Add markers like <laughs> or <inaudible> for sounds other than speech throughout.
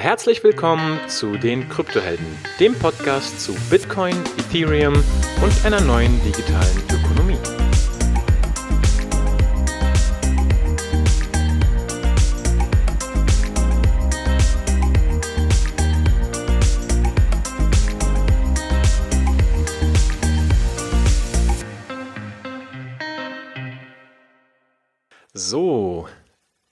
Herzlich willkommen zu den Kryptohelden, dem Podcast zu Bitcoin, Ethereum und einer neuen digitalen Ökonomie. So,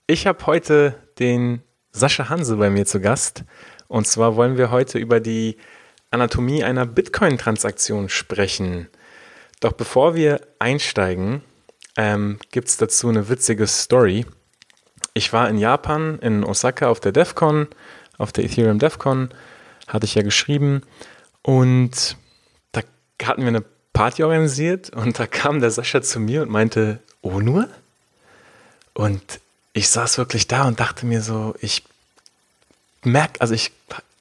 ich habe heute den Sascha Hanse bei mir zu Gast. Und zwar wollen wir heute über die Anatomie einer Bitcoin-Transaktion sprechen. Doch bevor wir einsteigen, ähm, gibt es dazu eine witzige Story. Ich war in Japan, in Osaka auf der DEFCON, auf der Ethereum DEFCON, hatte ich ja geschrieben. Und da hatten wir eine Party organisiert und da kam der Sascha zu mir und meinte, oh nur? Und ich saß wirklich da und dachte mir so, ich merke, also ich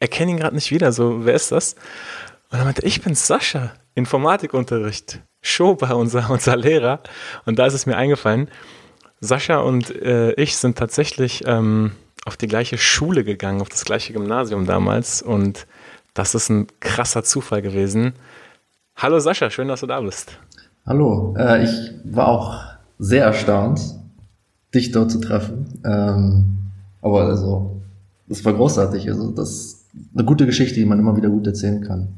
erkenne ihn gerade nicht wieder, so, wer ist das? Und dann meinte ich bin Sascha, Informatikunterricht, Schober, unser, <laughs> unser Lehrer. Und da ist es mir eingefallen, Sascha und äh, ich sind tatsächlich ähm, auf die gleiche Schule gegangen, auf das gleiche Gymnasium damals. Und das ist ein krasser Zufall gewesen. Hallo Sascha, schön, dass du da bist. Hallo, äh, ich war auch sehr erstaunt, dich dort zu treffen. Ähm, aber also, das war großartig. Also, das ist eine gute Geschichte, die man immer wieder gut erzählen kann.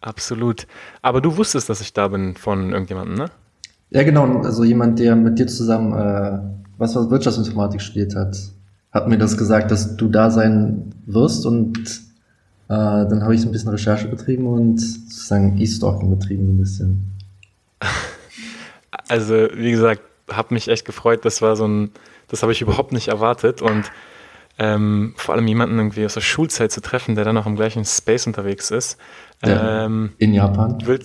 Absolut. Aber du wusstest, dass ich da bin von irgendjemandem, ne? Ja, genau. Also jemand, der mit dir zusammen äh, was was Wirtschaftsinformatik studiert hat, hat mir das gesagt, dass du da sein wirst und äh, dann habe ich so ein bisschen Recherche betrieben und sozusagen E-Stalking betrieben ein bisschen. <laughs> Also, wie gesagt, habe mich echt gefreut. Das war so ein, das habe ich überhaupt nicht erwartet und ähm, vor allem jemanden irgendwie aus der Schulzeit zu treffen, der dann auch im gleichen Space unterwegs ist. Ähm, in Japan? Will,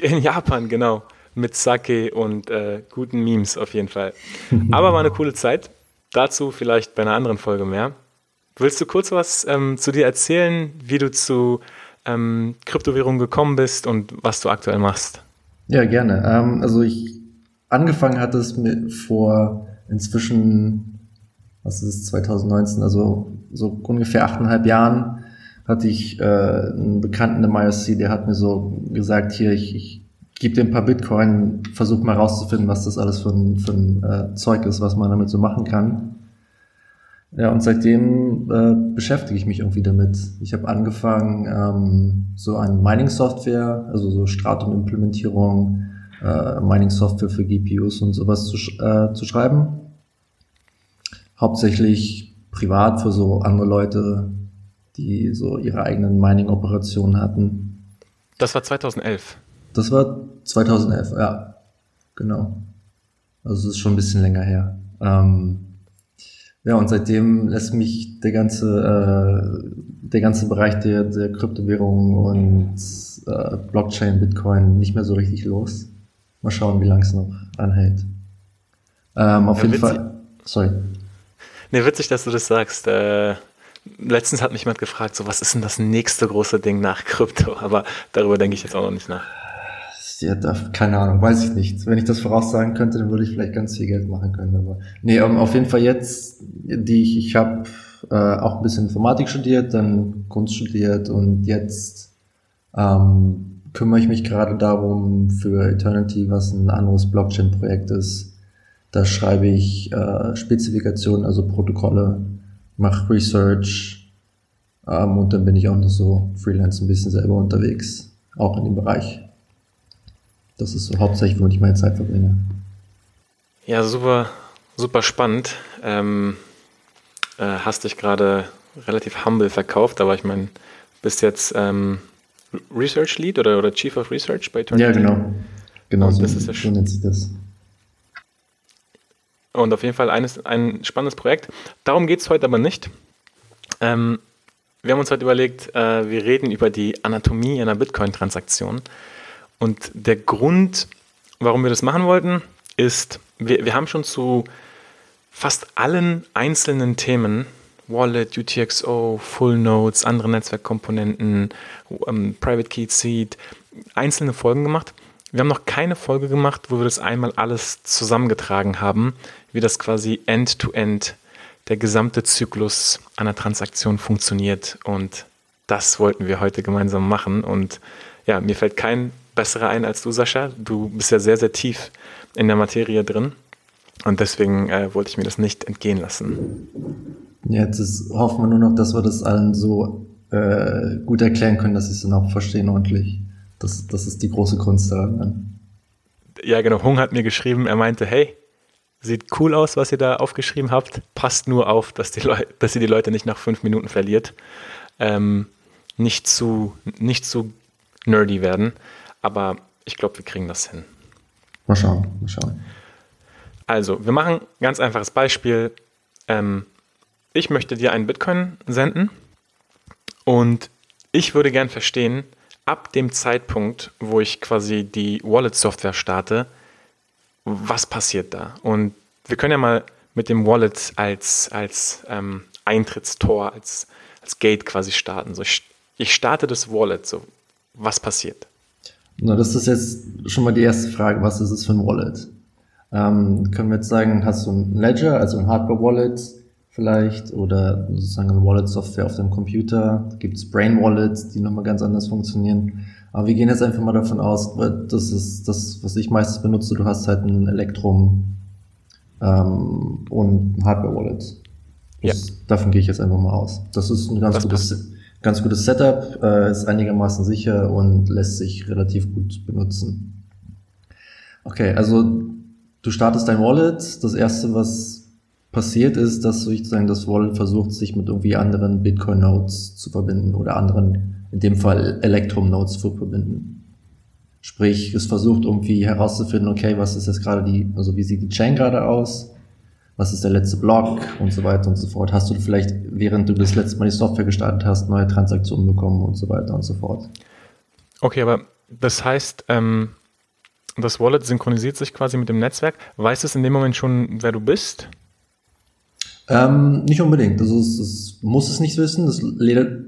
in Japan, genau. Mit Sake und äh, guten Memes auf jeden Fall. <laughs> Aber war eine coole Zeit. Dazu vielleicht bei einer anderen Folge mehr. Willst du kurz was ähm, zu dir erzählen, wie du zu ähm, Kryptowährungen gekommen bist und was du aktuell machst? Ja, gerne. Ähm, also ich angefangen hat es mit vor inzwischen, was ist es, 2019, also so ungefähr achteinhalb Jahren hatte ich äh, einen Bekannten im IOC, der hat mir so gesagt, hier, ich, ich gebe dir ein paar Bitcoin, versuch mal rauszufinden, was das alles für ein, für ein äh, Zeug ist, was man damit so machen kann. Ja, und seitdem äh, beschäftige ich mich irgendwie damit. Ich habe angefangen, ähm, so an Mining-Software, also so Stratum-Implementierung, äh, Mining-Software für GPUs und sowas zu, äh, zu schreiben. Hauptsächlich privat für so andere Leute, die so ihre eigenen Mining-Operationen hatten. Das war 2011. Das war 2011, ja, genau. Also es ist schon ein bisschen länger her. Ähm, ja, und seitdem lässt mich der ganze, äh, der ganze Bereich der, der Kryptowährungen und äh, Blockchain, Bitcoin nicht mehr so richtig los. Mal schauen, wie lange es noch anhält. Ähm, auf ja, jeden witzig. Fall. Sorry. Nee, witzig, dass du das sagst. Äh, letztens hat mich jemand gefragt, so was ist denn das nächste große Ding nach Krypto? <laughs> Aber darüber denke ich jetzt auch noch nicht nach. Ja, da, keine Ahnung, weiß ich nicht. Wenn ich das voraussagen könnte, dann würde ich vielleicht ganz viel Geld machen können. Aber nee, um, auf jeden Fall jetzt, die ich, ich habe äh, auch ein bisschen Informatik studiert, dann Kunst studiert und jetzt ähm, kümmere ich mich gerade darum für Eternity, was ein anderes Blockchain-Projekt ist. Da schreibe ich äh, Spezifikationen, also Protokolle, mache Research ähm, und dann bin ich auch noch so freelance ein bisschen selber unterwegs, auch in dem Bereich. Das ist so hauptsächlich, wo ich meine Zeit verbringe. Ja, super, super spannend. Ähm, äh, hast dich gerade relativ humble verkauft, aber ich meine, bist jetzt ähm, Research Lead oder, oder Chief of Research bei Eternity. Ja, genau. Genau, und so, das ist ja so nennt sich das. Und auf jeden Fall eines, ein spannendes Projekt. Darum geht es heute aber nicht. Ähm, wir haben uns heute überlegt, äh, wir reden über die Anatomie einer Bitcoin-Transaktion. Und der Grund, warum wir das machen wollten, ist, wir, wir haben schon zu fast allen einzelnen Themen Wallet, UTXO, Full Nodes, andere Netzwerkkomponenten, ähm, Private Key Seed, einzelne Folgen gemacht. Wir haben noch keine Folge gemacht, wo wir das einmal alles zusammengetragen haben, wie das quasi end-to-end -end der gesamte Zyklus einer Transaktion funktioniert. Und das wollten wir heute gemeinsam machen. Und ja, mir fällt kein besserer ein als du, Sascha. Du bist ja sehr, sehr tief in der Materie drin. Und deswegen äh, wollte ich mir das nicht entgehen lassen. Jetzt ist, hoffen wir nur noch, dass wir das allen so äh, gut erklären können, dass sie es dann auch verstehen ordentlich. Das, das ist die große Kunst daran. Ja, genau. Hung hat mir geschrieben, er meinte, hey, sieht cool aus, was ihr da aufgeschrieben habt. Passt nur auf, dass, die Leu dass ihr die Leute nicht nach fünf Minuten verliert. Ähm, nicht, zu, nicht zu nerdy werden. Aber ich glaube, wir kriegen das hin. Mal schauen, mal schauen. Also, wir machen ein ganz einfaches Beispiel. Ähm, ich möchte dir einen Bitcoin senden und ich würde gern verstehen, ab dem Zeitpunkt, wo ich quasi die Wallet-Software starte, was passiert da? Und wir können ja mal mit dem Wallet als, als ähm, Eintrittstor, als, als Gate quasi starten. So, ich, ich starte das Wallet, so, was passiert? Na, das ist jetzt schon mal die erste Frage, was ist es für ein Wallet? Ähm, können wir jetzt sagen, hast du ein Ledger, also ein Hardware-Wallet vielleicht, oder sozusagen eine Wallet-Software auf deinem Computer? Gibt es Brain-Wallets, die nochmal ganz anders funktionieren? Aber wir gehen jetzt einfach mal davon aus, das ist das, was ich meistens benutze. Du hast halt ein Elektrum ähm, und ein Hardware-Wallet. Ja. Davon gehe ich jetzt einfach mal aus. Das ist ein ganz das gutes, passt. ganz gutes Setup, äh, ist einigermaßen sicher und lässt sich relativ gut benutzen. Okay, also du startest dein Wallet. Das erste, was passiert ist, dass sozusagen das Wallet versucht, sich mit irgendwie anderen Bitcoin-Nodes zu verbinden oder anderen in dem Fall Electrum-Nodes zu verbinden. Sprich, es versucht irgendwie herauszufinden, okay, was ist jetzt gerade die, also wie sieht die Chain gerade aus? Was ist der letzte Block und so weiter und so fort? Hast du vielleicht, während du das letzte Mal die Software gestartet hast, neue Transaktionen bekommen und so weiter und so fort? Okay, aber das heißt, ähm, das Wallet synchronisiert sich quasi mit dem Netzwerk. Weiß es in dem Moment schon, wer du bist? Ähm, nicht unbedingt. Also es, es muss es nicht wissen. Das,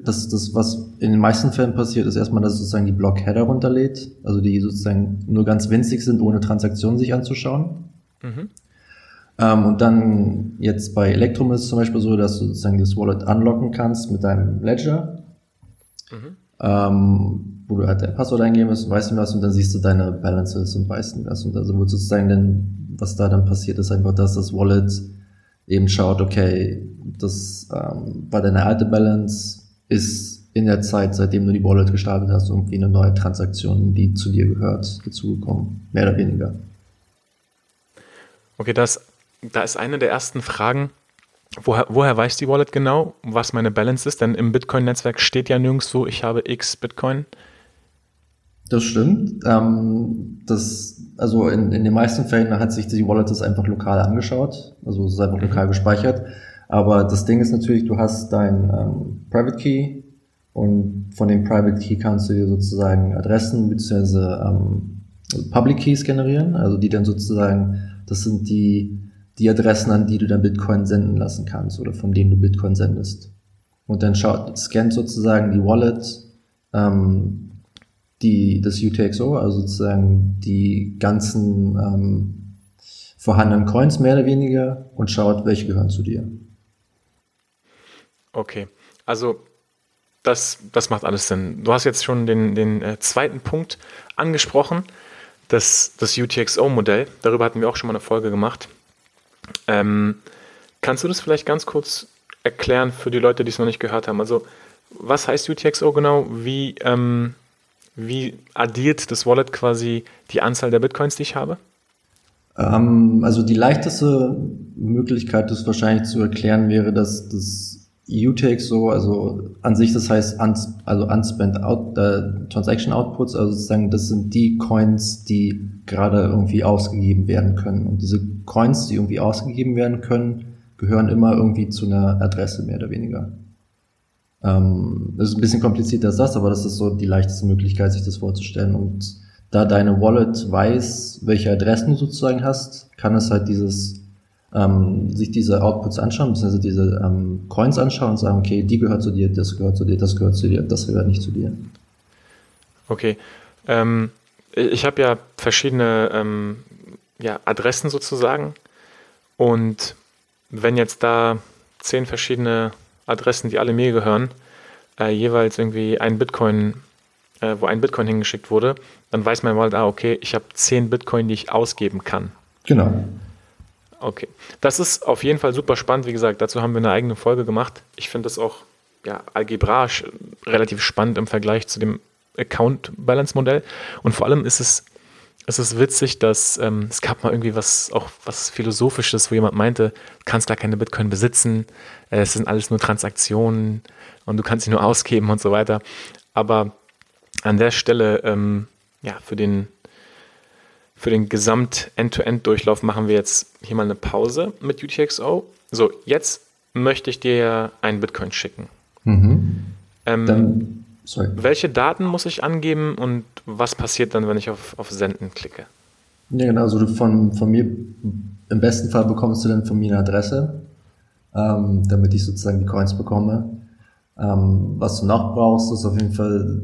das, das, was in den meisten Fällen passiert, ist erstmal, dass es sozusagen die Block-Header runterlädt, also die sozusagen nur ganz winzig sind, ohne Transaktionen sich anzuschauen. Mhm. Ähm, und dann jetzt bei Electrum ist es zum Beispiel so, dass du sozusagen das Wallet unlocken kannst mit deinem Ledger, mhm. ähm, wo du halt dein Passwort eingeben musst und weißt du was und dann siehst du deine Balances und weißt du was. Und also wo sozusagen denn, was da dann passiert, ist einfach, dass das Wallet eben schaut, okay, das ähm, war deine alte Balance, ist in der Zeit, seitdem du die Wallet gestartet hast, irgendwie eine neue Transaktion, die zu dir gehört, dazugekommen, mehr oder weniger. Okay, das, da ist eine der ersten Fragen, woher, woher weiß die Wallet genau, was meine Balance ist? Denn im Bitcoin-Netzwerk steht ja nirgendwo, ich habe x Bitcoin. Das stimmt. Ähm, das, also in, in den meisten Fällen hat sich die Wallet das einfach lokal angeschaut. Also es ist einfach mhm. lokal gespeichert. Aber das Ding ist natürlich, du hast dein ähm, Private Key und von dem Private Key kannst du dir sozusagen Adressen bzw. Ähm, Public Keys generieren, also die dann sozusagen, das sind die, die Adressen, an die du dann Bitcoin senden lassen kannst oder von denen du Bitcoin sendest. Und dann schaut, scannt sozusagen die Wallet ähm, die, das UTXO, also sozusagen die ganzen ähm, vorhandenen Coins mehr oder weniger und schaut, welche gehören zu dir. Okay, also das, das macht alles Sinn. Du hast jetzt schon den, den äh, zweiten Punkt angesprochen, das, das UTXO-Modell. Darüber hatten wir auch schon mal eine Folge gemacht. Ähm, kannst du das vielleicht ganz kurz erklären für die Leute, die es noch nicht gehört haben? Also, was heißt UTXO genau? Wie, ähm, wie addiert das Wallet quasi die Anzahl der Bitcoins, die ich habe? Ähm, also die leichteste Möglichkeit, das wahrscheinlich zu erklären, wäre, dass das UTXO, also an sich, das heißt uns, also unspent out, äh, Transaction Outputs, also sozusagen, das sind die Coins, die gerade irgendwie ausgegeben werden können. Und diese Coins, die irgendwie ausgegeben werden können, gehören immer irgendwie zu einer Adresse, mehr oder weniger. Ähm, das ist ein bisschen komplizierter als das, aber das ist so die leichteste Möglichkeit, sich das vorzustellen. Und da deine Wallet weiß, welche Adressen du sozusagen hast, kann es halt dieses ähm, sich diese Outputs anschauen, beziehungsweise diese ähm, Coins anschauen und sagen, okay, die gehört zu dir, das gehört zu dir, das gehört zu dir, das gehört nicht zu dir. Okay. Ähm, ich habe ja verschiedene ähm, ja, Adressen sozusagen und wenn jetzt da zehn verschiedene Adressen, die alle mir gehören, äh, jeweils irgendwie ein Bitcoin, äh, wo ein Bitcoin hingeschickt wurde, dann weiß mein Wallet, ah, okay, ich habe zehn Bitcoin, die ich ausgeben kann. Genau. Okay. Das ist auf jeden Fall super spannend. Wie gesagt, dazu haben wir eine eigene Folge gemacht. Ich finde das auch ja, algebraisch relativ spannend im Vergleich zu dem Account-Balance-Modell. Und vor allem ist es, es ist witzig, dass ähm, es gab mal irgendwie was, auch was Philosophisches, wo jemand meinte, du kannst gar keine Bitcoin besitzen, äh, es sind alles nur Transaktionen und du kannst sie nur <laughs> ausgeben und so weiter. Aber an der Stelle, ähm, ja, für den, für den Gesamt-End-to-End-Durchlauf machen wir jetzt hier mal eine Pause mit UTXO. So, jetzt möchte ich dir einen Bitcoin schicken. Mhm. Ähm, Dann Sorry. Welche Daten muss ich angeben und was passiert dann, wenn ich auf, auf Senden klicke? Ja, genau. Also du von, von mir, im besten Fall bekommst du dann von mir eine Adresse, ähm, damit ich sozusagen die Coins bekomme. Ähm, was du noch brauchst, ist auf jeden Fall,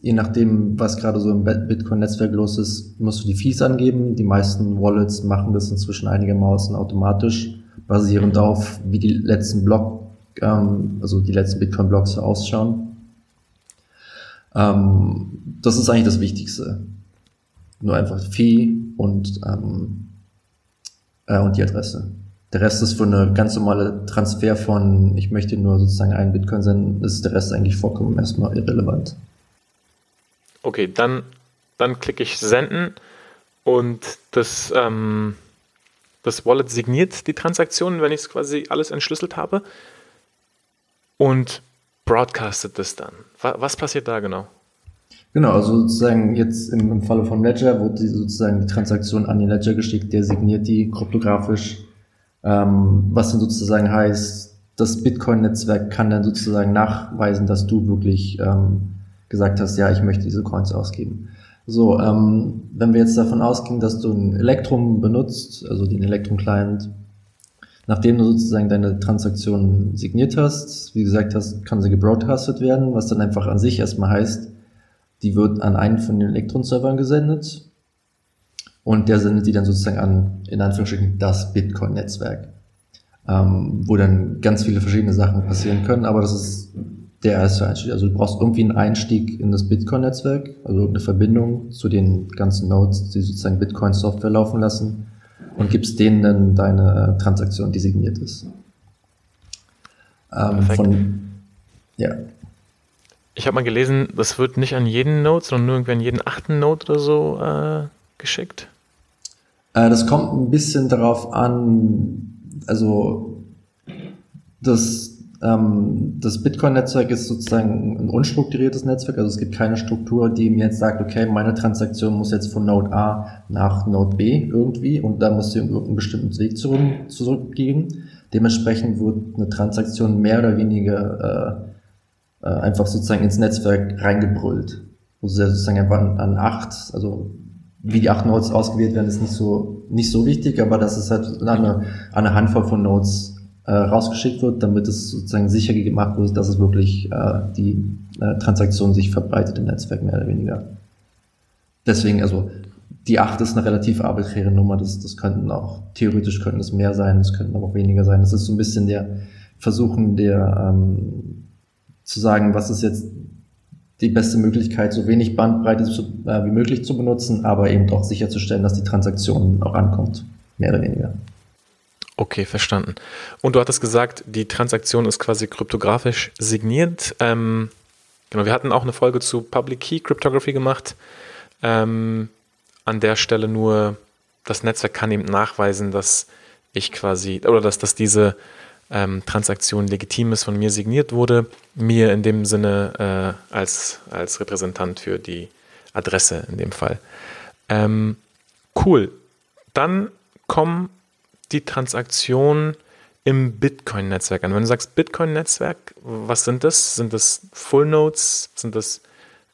je nachdem, was gerade so im Bitcoin-Netzwerk los ist, musst du die Fees angeben. Die meisten Wallets machen das inzwischen einigermaßen automatisch, basierend auf, wie die letzten Block, ähm, also die letzten Bitcoin-Blocks ausschauen. Ähm, das ist eigentlich das Wichtigste. Nur einfach Fee und, ähm, äh, und die Adresse. Der Rest ist für eine ganz normale Transfer von, ich möchte nur sozusagen einen Bitcoin senden, ist der Rest eigentlich vollkommen erstmal irrelevant. Okay, dann, dann klicke ich Senden und das, ähm, das Wallet signiert die Transaktion, wenn ich es quasi alles entschlüsselt habe. Und broadcastet das dann? Was passiert da genau? Genau, also sozusagen jetzt im, im Falle von Ledger wird die sozusagen die Transaktion an den Ledger geschickt, der signiert die kryptografisch, ähm, was dann sozusagen heißt, das Bitcoin-Netzwerk kann dann sozusagen nachweisen, dass du wirklich ähm, gesagt hast, ja, ich möchte diese Coins ausgeben. So, ähm, wenn wir jetzt davon ausgehen, dass du ein Elektrum benutzt, also den Elektrum-Client, Nachdem du sozusagen deine Transaktion signiert hast, wie gesagt hast, kann sie gebroadcastet werden, was dann einfach an sich erstmal heißt, die wird an einen von den Elektron-Servern gesendet und der sendet die dann sozusagen an, in Anführungsstrichen, das Bitcoin-Netzwerk, ähm, wo dann ganz viele verschiedene Sachen passieren können, aber das ist der erste Einstieg. Also du brauchst irgendwie einen Einstieg in das Bitcoin-Netzwerk, also eine Verbindung zu den ganzen Nodes, die sozusagen Bitcoin-Software laufen lassen und gibst denen dann deine äh, Transaktion, die signiert ist. Ähm, von, ja. Ich habe mal gelesen, das wird nicht an jeden Node, sondern nur irgendwie an jeden achten Node oder so äh, geschickt. Äh, das kommt ein bisschen darauf an, also das das Bitcoin-Netzwerk ist sozusagen ein unstrukturiertes Netzwerk, also es gibt keine Struktur, die mir jetzt sagt, okay, meine Transaktion muss jetzt von Node A nach Node B irgendwie und da muss sie irgendeinen bestimmten Weg zurück, zurückgehen. Dementsprechend wird eine Transaktion mehr oder weniger äh, äh, einfach sozusagen ins Netzwerk reingebrüllt. Also sozusagen einfach an, an acht, also wie die acht Nodes ausgewählt werden, ist nicht so, nicht so wichtig, aber das ist halt eine, eine Handvoll von Nodes äh, rausgeschickt wird, damit es sozusagen sicher gemacht wird, dass es wirklich äh, die äh, Transaktion sich verbreitet im Netzwerk mehr oder weniger. Deswegen, also die 8 ist eine relativ arbiträre Nummer, das, das könnten auch, theoretisch könnten es mehr sein, es könnten aber auch weniger sein. Das ist so ein bisschen der Versuchen der ähm, zu sagen, was ist jetzt die beste Möglichkeit, so wenig Bandbreite zu, äh, wie möglich zu benutzen, aber eben doch sicherzustellen, dass die Transaktion auch ankommt, mehr oder weniger. Okay, verstanden. Und du hattest gesagt, die Transaktion ist quasi kryptografisch signiert. Ähm, genau, wir hatten auch eine Folge zu Public Key Cryptography gemacht. Ähm, an der Stelle nur, das Netzwerk kann eben nachweisen, dass ich quasi, oder dass, dass diese ähm, Transaktion legitim ist, von mir signiert wurde, mir in dem Sinne äh, als, als Repräsentant für die Adresse in dem Fall. Ähm, cool. Dann kommen die Transaktion im Bitcoin-Netzwerk an? Wenn du sagst Bitcoin-Netzwerk, was sind das? Sind das Full Nodes? Sind das,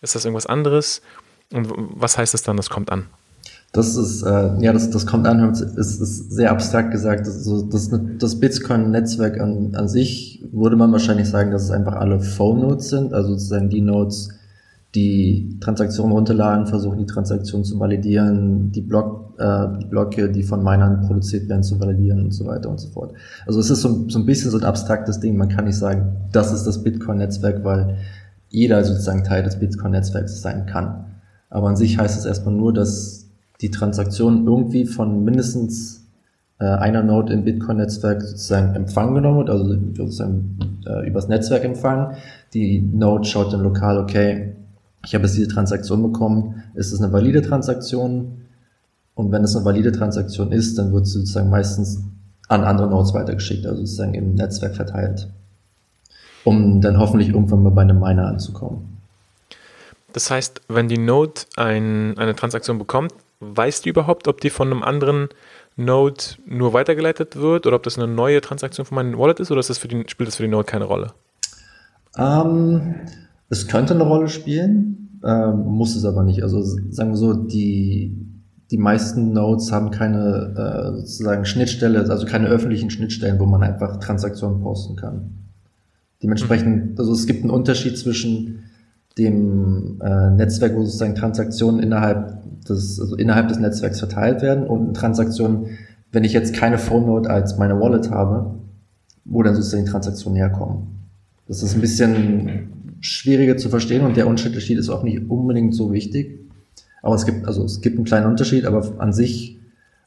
ist das irgendwas anderes? Und was heißt das dann, das kommt an? Das ist, äh, ja, das, das kommt an, ist, ist sehr abstrakt gesagt. Also das, das Bitcoin-Netzwerk an, an sich würde man wahrscheinlich sagen, dass es einfach alle Phone-Nodes sind, also sozusagen die Nodes, die Transaktion runterladen, versuchen die Transaktion zu validieren, die, Block, äh, die Blöcke, die von Minern produziert werden, zu validieren und so weiter und so fort. Also es ist so, so ein bisschen so ein abstraktes Ding. Man kann nicht sagen, das ist das Bitcoin-Netzwerk, weil jeder sozusagen Teil des Bitcoin-Netzwerks sein kann. Aber an sich heißt es erstmal nur, dass die Transaktion irgendwie von mindestens äh, einer Node im Bitcoin-Netzwerk sozusagen empfangen genommen wird, also sozusagen äh, übers Netzwerk empfangen. Die Node schaut dann lokal, okay, ich habe jetzt diese Transaktion bekommen, ist es eine valide Transaktion? Und wenn es eine valide Transaktion ist, dann wird sie sozusagen meistens an andere Nodes weitergeschickt, also sozusagen im Netzwerk verteilt, um dann hoffentlich irgendwann mal bei einem Miner anzukommen. Das heißt, wenn die Node ein, eine Transaktion bekommt, weißt du überhaupt, ob die von einem anderen Node nur weitergeleitet wird oder ob das eine neue Transaktion von meinem Wallet ist oder ist das für die, spielt das für die Node keine Rolle? Ähm, es könnte eine Rolle spielen, äh, muss es aber nicht. Also sagen wir so, die, die meisten Nodes haben keine äh, sozusagen Schnittstelle, also keine öffentlichen Schnittstellen, wo man einfach Transaktionen posten kann. Dementsprechend, mhm. also es gibt einen Unterschied zwischen dem äh, Netzwerk, wo sozusagen Transaktionen innerhalb des, also innerhalb des Netzwerks verteilt werden und Transaktionen, wenn ich jetzt keine Phone Node als meine Wallet habe, wo dann sozusagen die Transaktionen herkommen. Das ist ein bisschen schwieriger zu verstehen und der Unterschied ist auch nicht unbedingt so wichtig. Aber es gibt, also es gibt einen kleinen Unterschied, aber an sich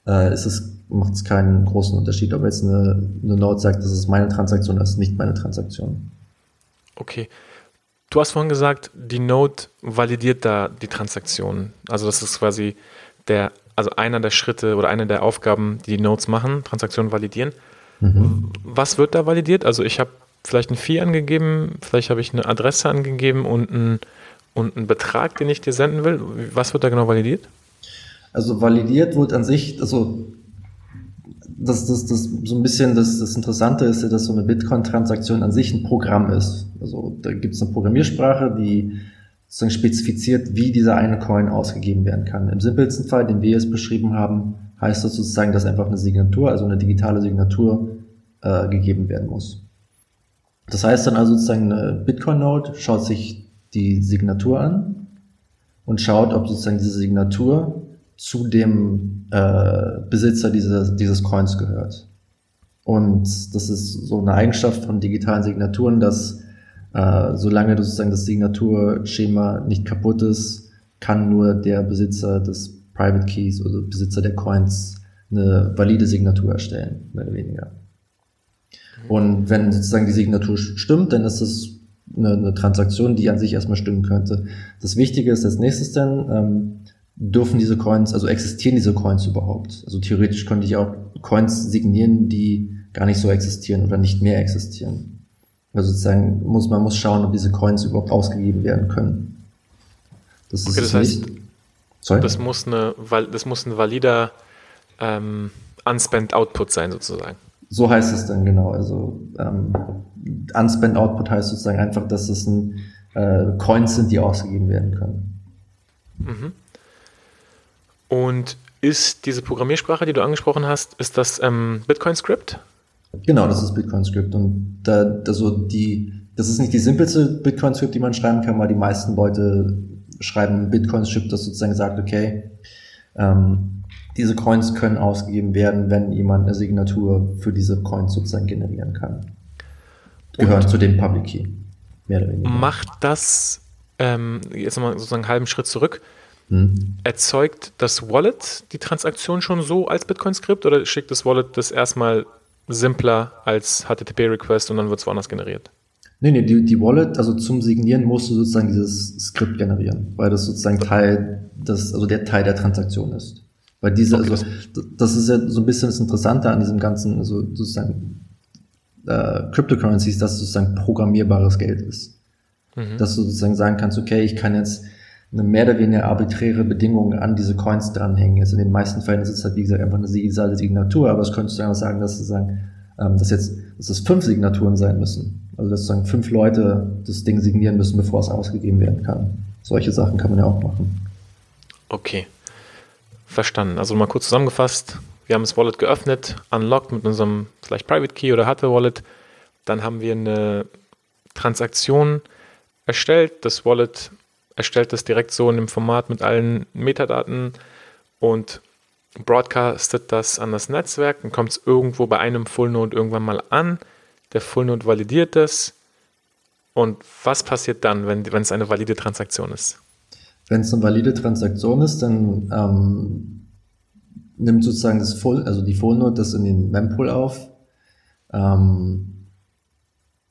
äh, ist es, macht es keinen großen Unterschied, ob jetzt eine, eine Node sagt, das ist meine Transaktion, das ist nicht meine Transaktion. Okay. Du hast vorhin gesagt, die Node validiert da die Transaktion. Also das ist quasi der, also einer der Schritte oder eine der Aufgaben, die die Nodes machen, Transaktionen validieren. Mhm. Was wird da validiert? Also ich habe vielleicht ein Fee angegeben, vielleicht habe ich eine Adresse angegeben und einen, und einen Betrag, den ich dir senden will. Was wird da genau validiert? Also validiert wird an sich, also das, das, das so ein bisschen das, das Interessante ist ja, dass so eine Bitcoin-Transaktion an sich ein Programm ist. Also da gibt es eine Programmiersprache, die sozusagen spezifiziert, wie dieser eine Coin ausgegeben werden kann. Im simpelsten Fall, den wir jetzt beschrieben haben, heißt das sozusagen, dass einfach eine Signatur, also eine digitale Signatur äh, gegeben werden muss. Das heißt dann also sozusagen eine Bitcoin-Node schaut sich die Signatur an und schaut, ob sozusagen diese Signatur zu dem äh, Besitzer dieses, dieses Coins gehört. Und das ist so eine Eigenschaft von digitalen Signaturen, dass äh, solange sozusagen das Signaturschema nicht kaputt ist, kann nur der Besitzer des Private Keys oder Besitzer der Coins eine valide Signatur erstellen, mehr oder weniger. Und wenn sozusagen die Signatur stimmt, dann ist es eine, eine, Transaktion, die an sich erstmal stimmen könnte. Das Wichtige ist als nächstes dann, ähm, dürfen diese Coins, also existieren diese Coins überhaupt? Also theoretisch könnte ich auch Coins signieren, die gar nicht so existieren oder nicht mehr existieren. Also sozusagen muss man muss schauen, ob diese Coins überhaupt ausgegeben werden können. Das ist okay, das heißt, Sorry? das muss eine, das muss ein valider ähm, Unspent Output sein sozusagen. So heißt es dann genau. Also ähm, Unspent Output heißt sozusagen einfach, dass es ein äh, Coins sind, die ausgegeben werden können. Mhm. Und ist diese Programmiersprache, die du angesprochen hast, ist das ähm, Bitcoin Script? Genau, das ist Bitcoin Script. Und da, also die, das ist nicht die simpelste Bitcoin Script, die man schreiben kann, weil die meisten Leute schreiben Bitcoin Script, das sozusagen sagt, okay, ähm, diese Coins können ausgegeben werden, wenn jemand eine Signatur für diese Coins sozusagen generieren kann. Gehören Und zu dem Public Key. Mehr oder weniger. Macht das, ähm, jetzt nochmal sozusagen einen halben Schritt zurück, hm. erzeugt das Wallet die Transaktion schon so als Bitcoin-Skript oder schickt das Wallet das erstmal simpler als HTTP-Request und dann wird es woanders generiert? Nee, nee, die, die Wallet, also zum Signieren musst du sozusagen dieses Skript generieren, weil das sozusagen Teil des, also der Teil der Transaktion ist. Weil diese, okay. also, das ist ja so ein bisschen das Interessante an diesem ganzen, also sozusagen äh, Cryptocurrencies, dass es sozusagen programmierbares Geld ist. Mhm. Dass du sozusagen sagen kannst, okay, ich kann jetzt eine mehr oder weniger arbiträre Bedingung an diese Coins dranhängen. Jetzt in den meisten Fällen ist es halt, wie gesagt, einfach eine digitale Signatur, aber es könntest du einfach sagen, dass sozusagen, ähm, dass jetzt, dass es fünf Signaturen sein müssen. Also dass sozusagen fünf Leute das Ding signieren müssen, bevor es ausgegeben werden kann. Solche Sachen kann man ja auch machen. Okay. Verstanden. Also mal kurz zusammengefasst. Wir haben das Wallet geöffnet, unlocked mit unserem vielleicht Private Key oder Hardware Wallet. Dann haben wir eine Transaktion erstellt. Das Wallet erstellt das direkt so in dem Format mit allen Metadaten und broadcastet das an das Netzwerk. Dann kommt es irgendwo bei einem Full Node irgendwann mal an. Der Full Node validiert das. Und was passiert dann, wenn es eine valide Transaktion ist? Wenn es eine valide Transaktion ist, dann ähm, nimmt sozusagen das Full, also die Full Node das in den Mempool auf. Ähm,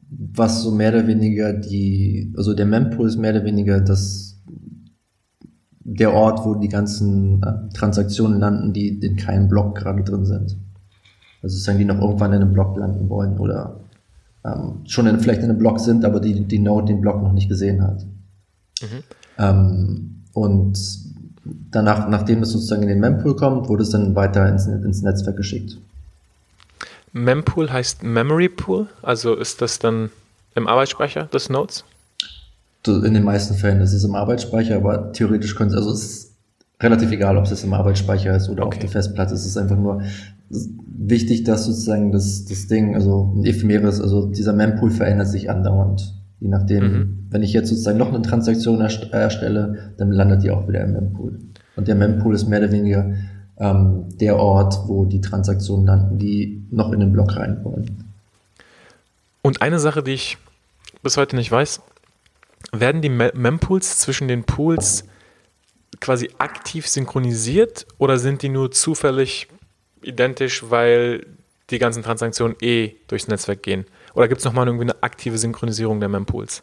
was so mehr oder weniger die, also der Mempool ist mehr oder weniger das, der Ort, wo die ganzen äh, Transaktionen landen, die in keinem Block gerade drin sind. Also sozusagen, die noch irgendwann in einem Block landen wollen oder ähm, schon in, vielleicht in einem Block sind, aber die, die Node den Block noch nicht gesehen hat. Mhm. Ähm, und danach, nachdem es sozusagen in den Mempool kommt, wurde es dann weiter ins, ins Netzwerk geschickt. Mempool heißt Memory Pool, also ist das dann im Arbeitsspeicher des Nodes? In den meisten Fällen ist es im Arbeitsspeicher, aber theoretisch können Sie, also es ist relativ egal, ob es im Arbeitsspeicher ist oder okay. auf der Festplatte. Es ist einfach nur wichtig, dass sozusagen das, das Ding, also ein ephemeres, also dieser Mempool verändert sich andauernd. Je nachdem, mhm. wenn ich jetzt sozusagen noch eine Transaktion erstelle, dann landet die auch wieder im Mempool. Und der Mempool ist mehr oder weniger ähm, der Ort, wo die Transaktionen landen, die noch in den Block rein wollen. Und eine Sache, die ich bis heute nicht weiß, werden die Mempools zwischen den Pools quasi aktiv synchronisiert oder sind die nur zufällig identisch, weil die ganzen Transaktionen eh durchs Netzwerk gehen? Oder gibt es nochmal irgendwie eine aktive Synchronisierung der Mempools?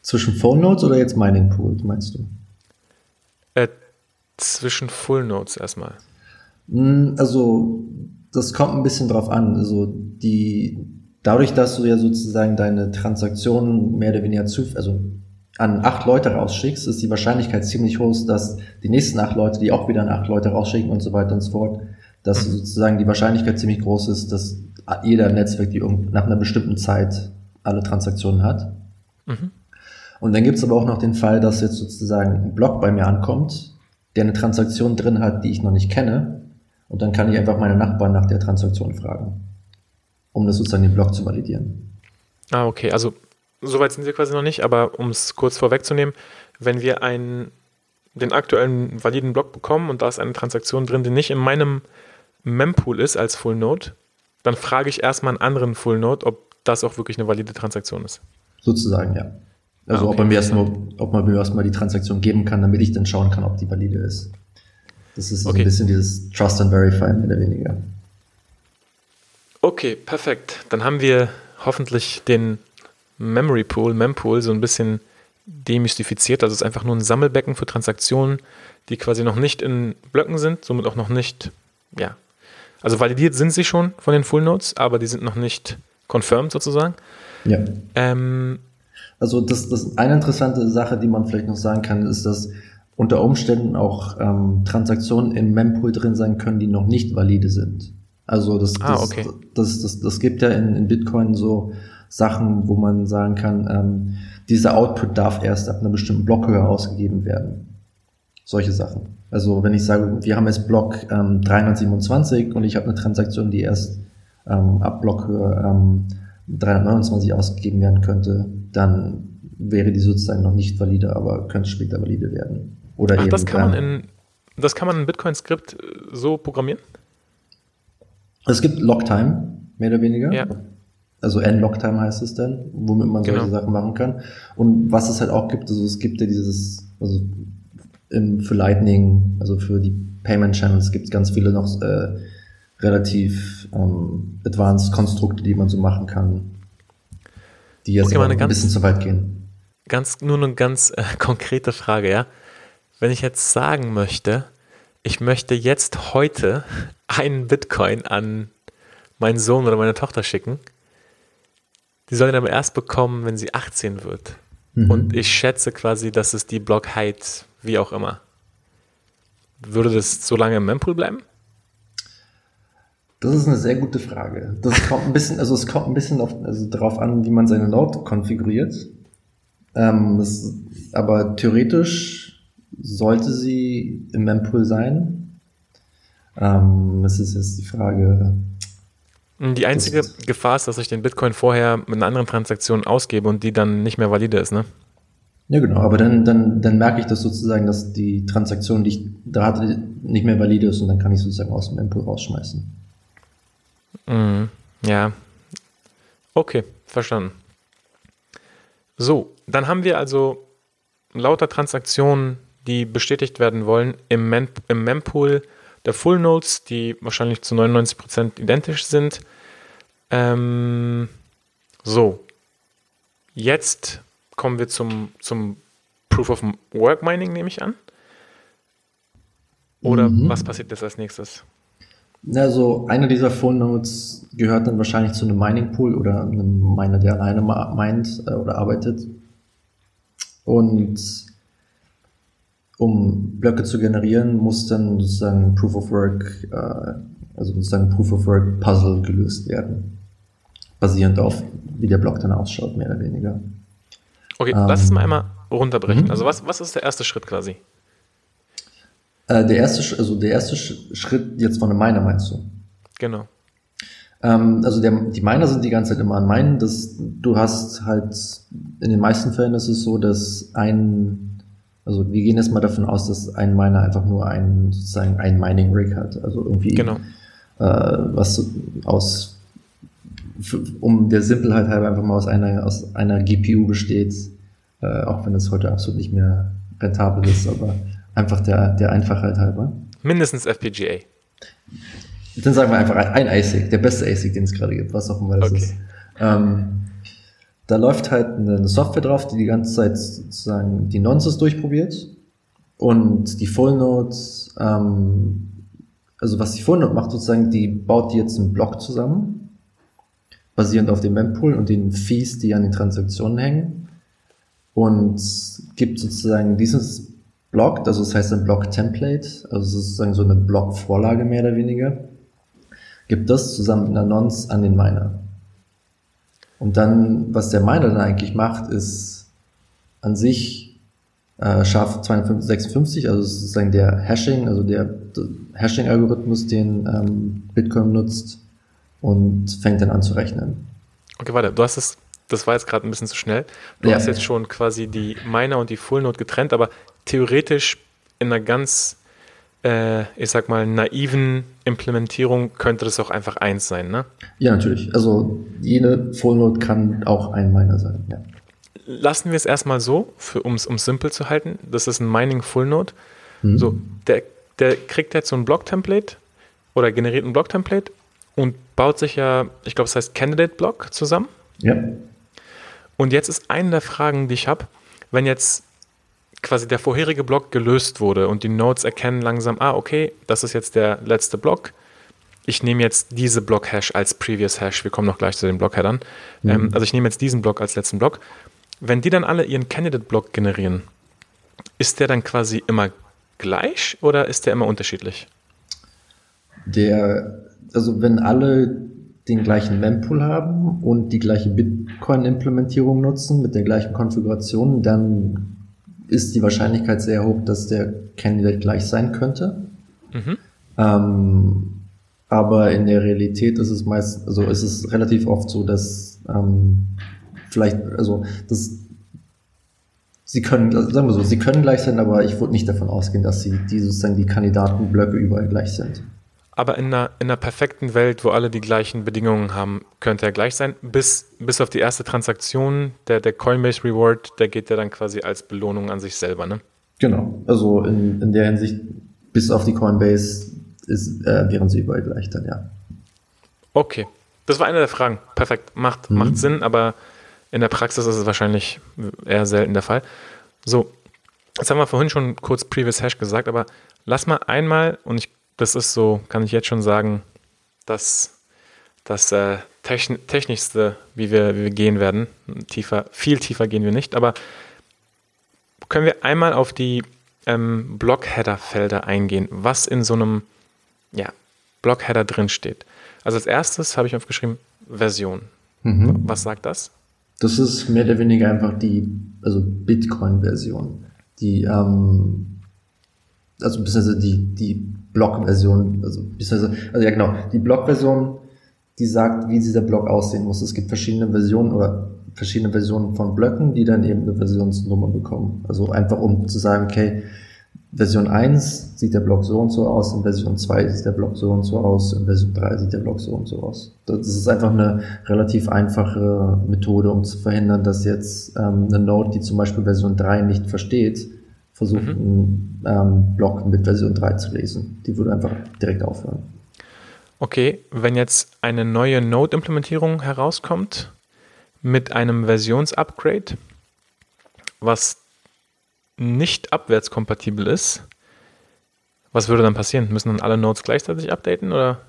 Zwischen Phone Nodes oder jetzt Mining Pools, meinst du? Äh, zwischen Full Nodes erstmal. Hm, also, das kommt ein bisschen drauf an. Also, die, dadurch, dass du ja sozusagen deine Transaktionen mehr oder weniger zu, also an acht Leute rausschickst, ist die Wahrscheinlichkeit ziemlich hoch, dass die nächsten acht Leute, die auch wieder an acht Leute rausschicken und so weiter und so fort, dass sozusagen die Wahrscheinlichkeit ziemlich groß ist, dass jeder Netzwerk, die nach einer bestimmten Zeit alle Transaktionen hat. Mhm. Und dann gibt es aber auch noch den Fall, dass jetzt sozusagen ein Block bei mir ankommt, der eine Transaktion drin hat, die ich noch nicht kenne. Und dann kann ich einfach meine Nachbarn nach der Transaktion fragen, um das sozusagen den Block zu validieren. Ah, okay. Also soweit sind wir quasi noch nicht, aber um es kurz vorwegzunehmen, wenn wir einen, den aktuellen validen Block bekommen und da ist eine Transaktion drin, die nicht in meinem Mempool ist als Full Node, dann frage ich erstmal einen anderen Full Node, ob das auch wirklich eine valide Transaktion ist. Sozusagen, ja. Also ah, okay. ob, man mir erstmal, ob man mir erstmal die Transaktion geben kann, damit ich dann schauen kann, ob die valide ist. Das ist okay. ein bisschen dieses Trust and Verify, mehr oder weniger. Okay, perfekt. Dann haben wir hoffentlich den Memory Pool, Mempool, so ein bisschen demystifiziert. Also es ist einfach nur ein Sammelbecken für Transaktionen, die quasi noch nicht in Blöcken sind, somit auch noch nicht, ja, also validiert sind sie schon von den Full Nodes, aber die sind noch nicht confirmed sozusagen. Ja. Ähm, also das, das eine interessante Sache, die man vielleicht noch sagen kann, ist, dass unter Umständen auch ähm, Transaktionen im Mempool drin sein können, die noch nicht valide sind. Also das, ah, das, okay. das, das, das, das gibt ja in, in Bitcoin so Sachen, wo man sagen kann, ähm, dieser Output darf erst ab einer bestimmten Blockhöhe ausgegeben werden. Solche Sachen. Also wenn ich sage, wir haben jetzt Block ähm, 327 und ich habe eine Transaktion, die erst ähm, ab Blockhöhe ähm, 329 ausgegeben werden könnte, dann wäre die sozusagen noch nicht valide, aber könnte später valide werden. Oder Ach, eben das kann man in das kann man in Bitcoin-Skript äh, so programmieren? Es gibt Locktime, mehr oder weniger. Ja. Also N-Locktime heißt es dann, womit man genau. solche Sachen machen kann. Und was es halt auch gibt, also es gibt ja dieses, also für Lightning, also für die Payment Channels gibt es ganz viele noch äh, relativ ähm, advanced Konstrukte, die man so machen kann, die jetzt okay, ein ganz, bisschen zu weit gehen. Ganz, nur eine ganz äh, <laughs> konkrete Frage, ja. Wenn ich jetzt sagen möchte, ich möchte jetzt heute <laughs> einen Bitcoin an meinen Sohn oder meine Tochter schicken, die sollen aber erst bekommen, wenn sie 18 wird. Mhm. Und ich schätze quasi, dass es die Block Height wie auch immer. Würde das so lange im Mempool bleiben? Das ist eine sehr gute Frage. Das kommt ein bisschen, also es kommt ein bisschen auf, also darauf an, wie man seine Node konfiguriert. Ähm, das, aber theoretisch sollte sie im Mempool sein. Ähm, das ist jetzt die Frage. Die einzige Gefahr ist, dass ich den Bitcoin vorher mit einer anderen Transaktion ausgebe und die dann nicht mehr valide ist, ne? Ja, genau, aber dann, dann, dann merke ich das sozusagen, dass die Transaktion, die ich da hatte, nicht mehr valide ist und dann kann ich sozusagen aus dem Mempool rausschmeißen. Mhm. Ja. Okay, verstanden. So, dann haben wir also lauter Transaktionen, die bestätigt werden wollen im, Mem im Mempool der Full Nodes, die wahrscheinlich zu 99% identisch sind. Ähm, so, jetzt kommen wir zum, zum Proof of Work Mining, nehme ich an. Oder mhm. was passiert jetzt als nächstes? Also einer dieser Full Nodes gehört dann wahrscheinlich zu einem Mining Pool oder einem Miner, der alleine meint äh, oder arbeitet. Und um Blöcke zu generieren, muss dann sozusagen Proof of Work, äh, also sozusagen Proof of Work Puzzle gelöst werden. Basierend auf, wie der Block dann ausschaut, mehr oder weniger. Okay, ähm, lass es mal einmal runterbrechen. Mhm. Also was, was ist der erste Schritt quasi? Äh, der erste, also der erste Schritt jetzt von einem Miner meinst du? Genau. Ähm, also der, die Miner sind die ganze Zeit immer an Minen. Das, du hast halt, in den meisten Fällen ist es so, dass ein, also wir gehen jetzt mal davon aus, dass ein Miner einfach nur ein, sozusagen ein Mining Rig hat. Also irgendwie, genau. äh, was aus, um der Simpelheit halber einfach mal aus einer, aus einer GPU besteht, äh, auch wenn es heute absolut nicht mehr rentabel ist, aber einfach der, der Einfachheit halber. Mindestens FPGA. Dann sagen wir einfach ein ASIC, der beste ASIC, den es gerade gibt, was auch immer das okay. ist. Ähm, da läuft halt eine Software drauf, die die ganze Zeit sozusagen die Nonces durchprobiert und die Full Nodes, ähm, also was die Full Node macht sozusagen, die baut die jetzt einen Block zusammen, basierend auf dem Mempool und den Fees, die an den Transaktionen hängen und gibt sozusagen dieses Block, also das heißt ein Block-Template, also sozusagen so eine Block-Vorlage mehr oder weniger, gibt das zusammen mit einer Nonce an den Miner. Und dann, was der Miner dann eigentlich macht, ist an sich äh, scharf 256, also sozusagen der Hashing, also der Hashing-Algorithmus, den ähm, Bitcoin nutzt und fängt dann an zu rechnen. Okay, warte, du hast es, das war jetzt gerade ein bisschen zu schnell. Du ja, hast jetzt schon quasi die Miner und die Full Node getrennt, aber theoretisch in einer ganz, äh, ich sag mal, naiven Implementierung könnte das auch einfach eins sein, ne? Ja, natürlich. Also jede Full Node kann auch ein Miner sein, ja. Lassen wir es erstmal so, um es simpel zu halten. Das ist ein Mining Full Node. Mhm. So, der, der kriegt jetzt so ein Block-Template oder generiert ein Block-Template und baut sich ja, ich glaube, es heißt Candidate Block zusammen. Ja. Und jetzt ist eine der Fragen, die ich habe, wenn jetzt quasi der vorherige Block gelöst wurde und die Nodes erkennen langsam, ah, okay, das ist jetzt der letzte Block. Ich nehme jetzt diese Block-Hash als Previous Hash. Wir kommen noch gleich zu den Block-Headern. Mhm. Ähm, also ich nehme jetzt diesen Block als letzten Block. Wenn die dann alle ihren Candidate-Block generieren, ist der dann quasi immer gleich oder ist der immer unterschiedlich? Der, also wenn alle den gleichen Mempool haben und die gleiche Bitcoin-Implementierung nutzen mit der gleichen Konfiguration, dann ist die Wahrscheinlichkeit sehr hoch, dass der Candidate gleich sein könnte. Mhm. Ähm, aber in der Realität ist es meist, also ist es relativ oft so, dass ähm, vielleicht, also das sie können, also sagen wir so, sie können gleich sein, aber ich würde nicht davon ausgehen, dass sie die sozusagen die Kandidatenblöcke überall gleich sind. Aber in einer, in einer perfekten Welt, wo alle die gleichen Bedingungen haben, könnte er gleich sein. Bis, bis auf die erste Transaktion, der, der Coinbase Reward, der geht ja dann quasi als Belohnung an sich selber, ne? Genau. Also in, in der Hinsicht, bis auf die Coinbase ist, äh, wären sie überall gleich dann, ja. Okay. Das war eine der Fragen. Perfekt. Macht, mhm. macht Sinn, aber in der Praxis ist es wahrscheinlich eher selten der Fall. So, jetzt haben wir vorhin schon kurz Previous Hash gesagt, aber lass mal einmal, und ich das ist so, kann ich jetzt schon sagen, das, das äh, Techn Technischste, wie wir, wie wir gehen werden. Tiefer, viel tiefer gehen wir nicht, aber können wir einmal auf die ähm, Blockheader-Felder eingehen, was in so einem ja, Blockheader drin steht. Also als erstes habe ich aufgeschrieben Version. Mhm. Was sagt das? Das ist mehr oder weniger einfach die, also Bitcoin-Version. Die, ähm, also beziehungsweise die, die Block-Version, also, also ja genau, die Block-Version, die sagt, wie dieser Block aussehen muss. Es gibt verschiedene Versionen oder verschiedene Versionen von Blöcken, die dann eben eine Versionsnummer bekommen. Also einfach um zu sagen, okay, Version 1 sieht der Block so und so aus, in Version 2 sieht der Block so und so aus, in Version 3 sieht der Block so und so aus. Das ist einfach eine relativ einfache Methode, um zu verhindern, dass jetzt ähm, eine Node, die zum Beispiel Version 3 nicht versteht, versucht, mhm. einen ähm, Block mit Version 3 zu lesen. Die würde einfach direkt aufhören. Okay, wenn jetzt eine neue Node-Implementierung herauskommt mit einem Versionsupgrade, was nicht abwärtskompatibel ist, was würde dann passieren? Müssen dann alle Nodes gleichzeitig updaten oder?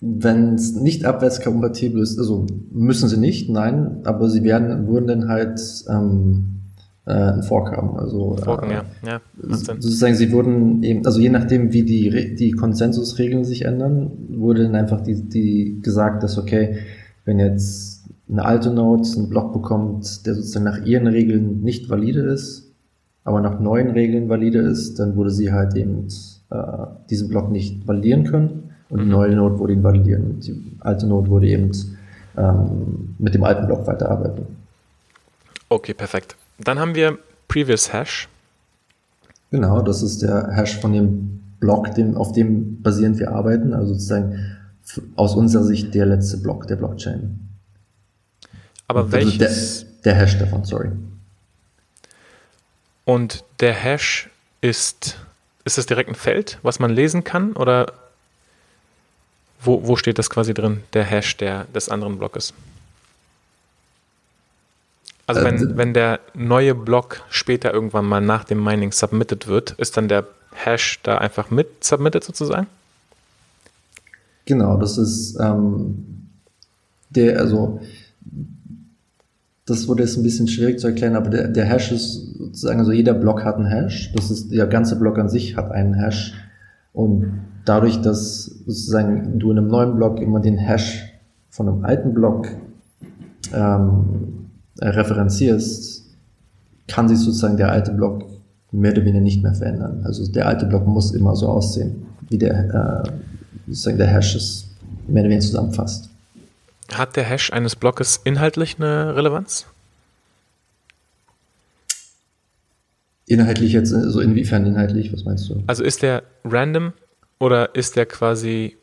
Wenn es nicht abwärtskompatibel ist, also müssen sie nicht, nein, aber sie werden, würden dann halt ähm, äh, einen Fork haben. Also, Forken, äh, ja. ja sozusagen, sie würden eben, also je nachdem, wie die, die Konsensusregeln sich ändern, wurde dann einfach die, die gesagt, dass okay, wenn jetzt eine alte Node einen Block bekommt, der sozusagen nach ihren Regeln nicht valide ist, aber nach neuen Regeln valide ist, dann würde sie halt eben äh, diesen Block nicht validieren können und die mhm. neue Node würde ihn validieren. Und die alte Node würde eben ähm, mit dem alten Block weiterarbeiten. Okay, perfekt. Dann haben wir Previous Hash. Genau, das ist der Hash von dem Block, dem, auf dem basierend wir arbeiten, also sozusagen aus unserer Sicht der letzte Block der Blockchain. Aber also welches? Der, der Hash davon, sorry. Und der Hash ist, ist das direkt ein Feld, was man lesen kann? Oder wo, wo steht das quasi drin, der Hash der, des anderen Blockes? Also wenn, äh, wenn der neue Block später irgendwann mal nach dem Mining submitted wird, ist dann der Hash da einfach mit submitted sozusagen? Genau, das ist ähm, der, also das wurde jetzt ein bisschen schwierig zu erklären, aber der, der Hash ist sozusagen, also jeder Block hat einen Hash. Das ist, der ganze Block an sich hat einen Hash. Und dadurch, dass sozusagen du in einem neuen Block immer den Hash von einem alten Block ähm, referenzierst, kann sich sozusagen der alte Block mehr oder weniger nicht mehr verändern. Also der alte Block muss immer so aussehen, wie der, äh, sozusagen der Hash es mehr oder weniger zusammenfasst. Hat der Hash eines Blockes inhaltlich eine Relevanz? Inhaltlich jetzt, also inwiefern inhaltlich, was meinst du? Also ist der random oder ist der quasi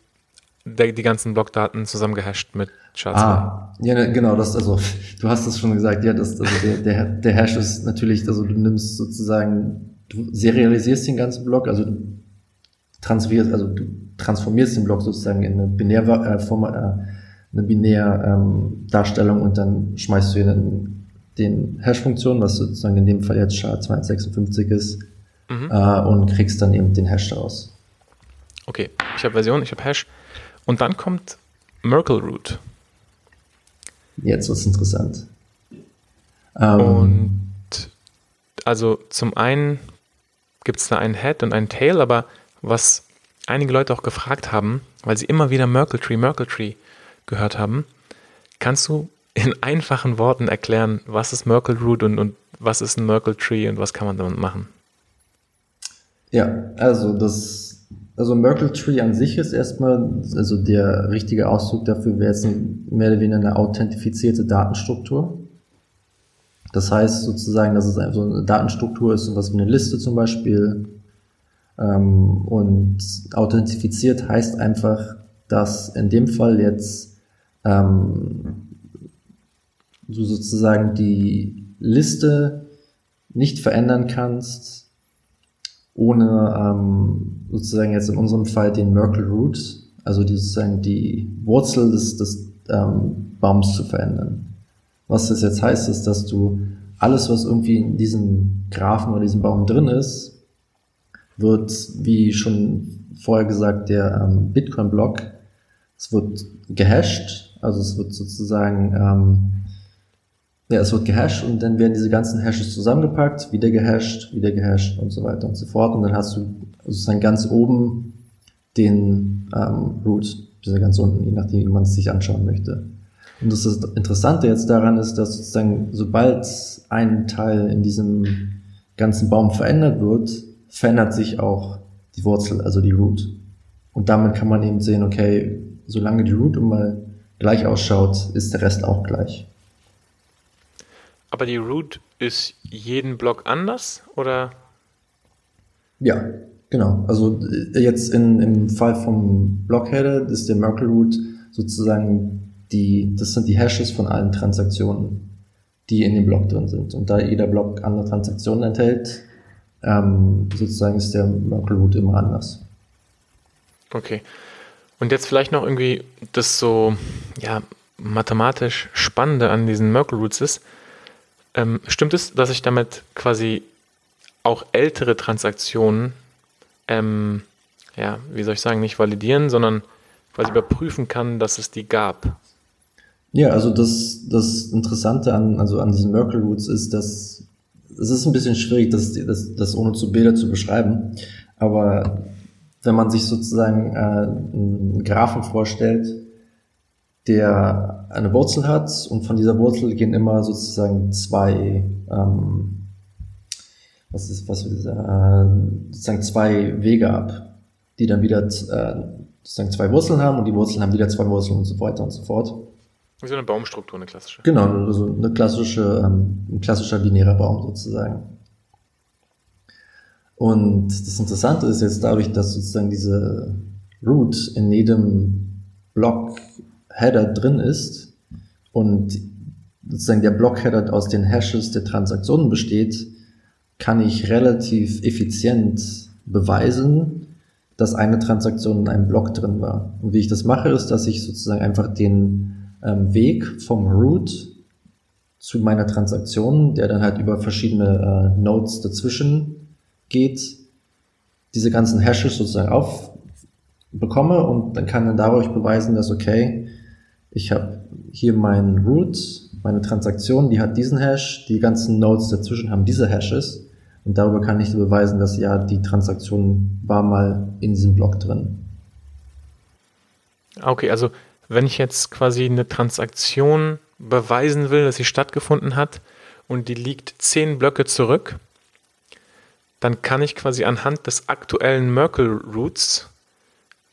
die ganzen Blockdaten zusammengehasht mit SHA-2? Ah, ja, ne, genau, das, also, du hast das schon gesagt, ja, das, also der, der, der Hash ist natürlich, also du nimmst sozusagen, du serialisierst den ganzen Block, also du transferierst, also du transformierst den Block sozusagen in eine Binärform, äh, eine Binärdarstellung ähm, und dann schmeißt du in den Hash-Funktion, was sozusagen in dem Fall jetzt SHA-256 ist, mhm. äh, und kriegst dann eben den Hash daraus. Okay, ich habe Version, ich habe Hash. Und dann kommt Merkle Root. Jetzt wird es interessant. Ähm, und also zum einen gibt es da einen Head und einen Tail, aber was einige Leute auch gefragt haben, weil sie immer wieder Merkle Tree, Merkle Tree gehört haben. Kannst du in <laughs> einfachen Worten erklären, was ist Merkle Root und, und was ist ein Merkle Tree und was kann man damit machen? Ja, also das, also Merkle Tree an sich ist erstmal, also der richtige Ausdruck dafür wäre jetzt mehr oder weniger eine authentifizierte Datenstruktur. Das heißt sozusagen, dass es so eine Datenstruktur ist, was wie eine Liste zum Beispiel. Ähm, und authentifiziert heißt einfach, dass in dem Fall jetzt ähm, du sozusagen die Liste nicht verändern kannst, ohne ähm, sozusagen jetzt in unserem Fall den Merkle Root, also die, sozusagen die Wurzel des, des ähm, Baums zu verändern. Was das jetzt heißt, ist, dass du alles, was irgendwie in diesem Graphen oder diesem Baum drin ist, wird, wie schon vorher gesagt, der ähm, Bitcoin-Block, es wird gehashed also es wird sozusagen, ähm, ja, es wird gehasht und dann werden diese ganzen Hashes zusammengepackt, wieder gehasht, wieder gehasht und so weiter und so fort. Und dann hast du sozusagen ganz oben den ähm, Root, bis ganz unten, je nachdem, wie man es sich anschauen möchte. Und das, das Interessante jetzt daran ist, dass sozusagen, sobald ein Teil in diesem ganzen Baum verändert wird, verändert sich auch die Wurzel, also die Root. Und damit kann man eben sehen, okay, solange die Root immer gleich ausschaut, ist der Rest auch gleich. Aber die Root ist jeden Block anders oder? Ja, genau. Also äh, jetzt in, im Fall vom Blockheader ist der Merkle Root sozusagen die, das sind die Hashes von allen Transaktionen, die in dem Block drin sind. Und da jeder Block andere Transaktionen enthält, ähm, sozusagen ist der Merkle Root immer anders. Okay. Und jetzt vielleicht noch irgendwie das so, ja, mathematisch Spannende an diesen Merkle Roots ist, ähm, stimmt es, dass ich damit quasi auch ältere Transaktionen, ähm, ja, wie soll ich sagen, nicht validieren, sondern quasi überprüfen kann, dass es die gab? Ja, also das, das Interessante an, also an diesen Merkle Roots ist, dass es ist ein bisschen schwierig, das, das, das ohne zu Bilder zu beschreiben, aber wenn man sich sozusagen äh, einen Graphen vorstellt, der eine Wurzel hat und von dieser Wurzel gehen immer sozusagen zwei, ähm, was ist, was ist, äh, sozusagen zwei Wege ab, die dann wieder äh, sozusagen zwei Wurzeln haben und die Wurzeln haben wieder zwei Wurzeln und so weiter und so fort. Wie so eine Baumstruktur, eine klassische. Genau, also eine klassische, ähm, ein klassischer binärer Baum sozusagen. Und das Interessante ist jetzt dadurch, dass sozusagen diese Root in jedem Block Header drin ist und sozusagen der Blockheader aus den Hashes der Transaktionen besteht, kann ich relativ effizient beweisen, dass eine Transaktion in einem Block drin war. Und wie ich das mache, ist, dass ich sozusagen einfach den ähm, Weg vom Root zu meiner Transaktion, der dann halt über verschiedene äh, Nodes dazwischen geht, diese ganzen Hashes sozusagen aufbekomme und dann kann dann dadurch beweisen, dass okay, ich habe hier meinen Root, meine Transaktion, die hat diesen Hash, die ganzen Nodes dazwischen haben diese Hashes und darüber kann ich beweisen, dass ja die Transaktion war mal in diesem Block drin. Okay, also wenn ich jetzt quasi eine Transaktion beweisen will, dass sie stattgefunden hat und die liegt zehn Blöcke zurück, dann kann ich quasi anhand des aktuellen Merkle Roots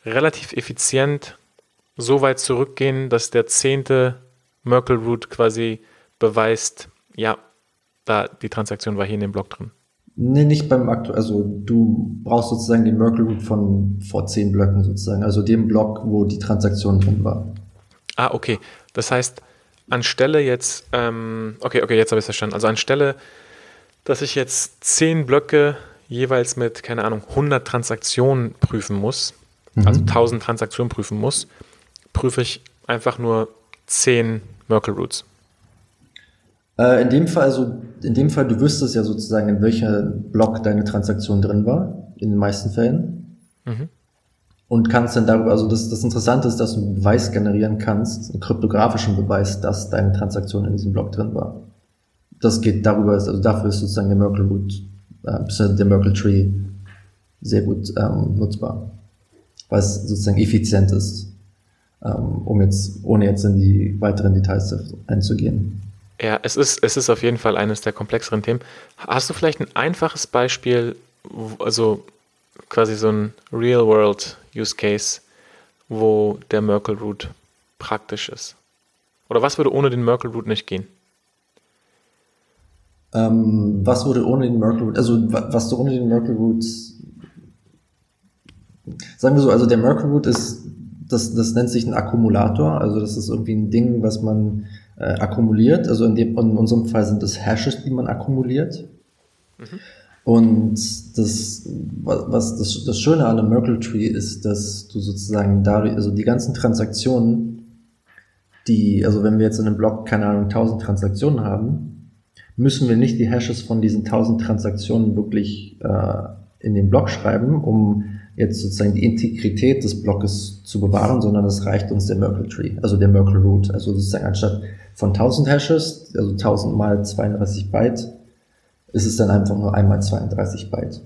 relativ effizient so weit zurückgehen, dass der zehnte Merkle Root quasi beweist, ja, da die Transaktion war hier in dem Block drin. Nee, nicht beim aktuellen, also du brauchst sozusagen den Merkle Root von vor zehn Blöcken sozusagen, also dem Block, wo die Transaktion drin war. Ah, okay. Das heißt, anstelle jetzt, ähm, okay, okay, jetzt habe ich es verstanden. Also anstelle, dass ich jetzt zehn Blöcke jeweils mit, keine Ahnung, 100 Transaktionen prüfen muss, mhm. also 1000 Transaktionen prüfen muss, prüfe ich einfach nur 10 Merkle Roots. Äh, in dem Fall, also in dem Fall, du wüsstest ja sozusagen, in welcher Block deine Transaktion drin war, in den meisten Fällen. Mhm. Und kannst dann darüber, also das, das Interessante ist, dass du einen Beweis generieren kannst, einen kryptografischen Beweis, dass deine Transaktion in diesem Block drin war. Das geht darüber, also dafür ist sozusagen der Merkle Root, äh, der Merkle Tree sehr gut ähm, nutzbar. Weil es sozusagen effizient ist, um jetzt, ohne jetzt in die weiteren Details einzugehen. Ja, es ist, es ist auf jeden Fall eines der komplexeren Themen. Hast du vielleicht ein einfaches Beispiel, also quasi so ein Real-World-Use-Case, wo der Merkle Root praktisch ist? Oder was würde ohne den Merkle Root nicht gehen? Ähm, was würde ohne den Merkle Root, also was du ohne den Merkle Root, sagen wir so, also der Merkle Root ist, das, das nennt sich ein Akkumulator, also das ist irgendwie ein Ding, was man äh, akkumuliert. Also in, dem, in unserem Fall sind es Hashes, die man akkumuliert. Mhm. Und das, was das, das Schöne an einem Merkle Tree ist, dass du sozusagen dadurch, also die ganzen Transaktionen, die, also wenn wir jetzt in einem Block, keine Ahnung, 1000 Transaktionen haben, müssen wir nicht die Hashes von diesen 1000 Transaktionen wirklich äh, in den Block schreiben, um jetzt sozusagen die Integrität des Blockes zu bewahren, sondern es reicht uns der Merkle Tree, also der Merkle Root. Also sozusagen anstatt von 1000 Hashes, also 1000 mal 32 Byte, ist es dann einfach nur einmal 32 Byte,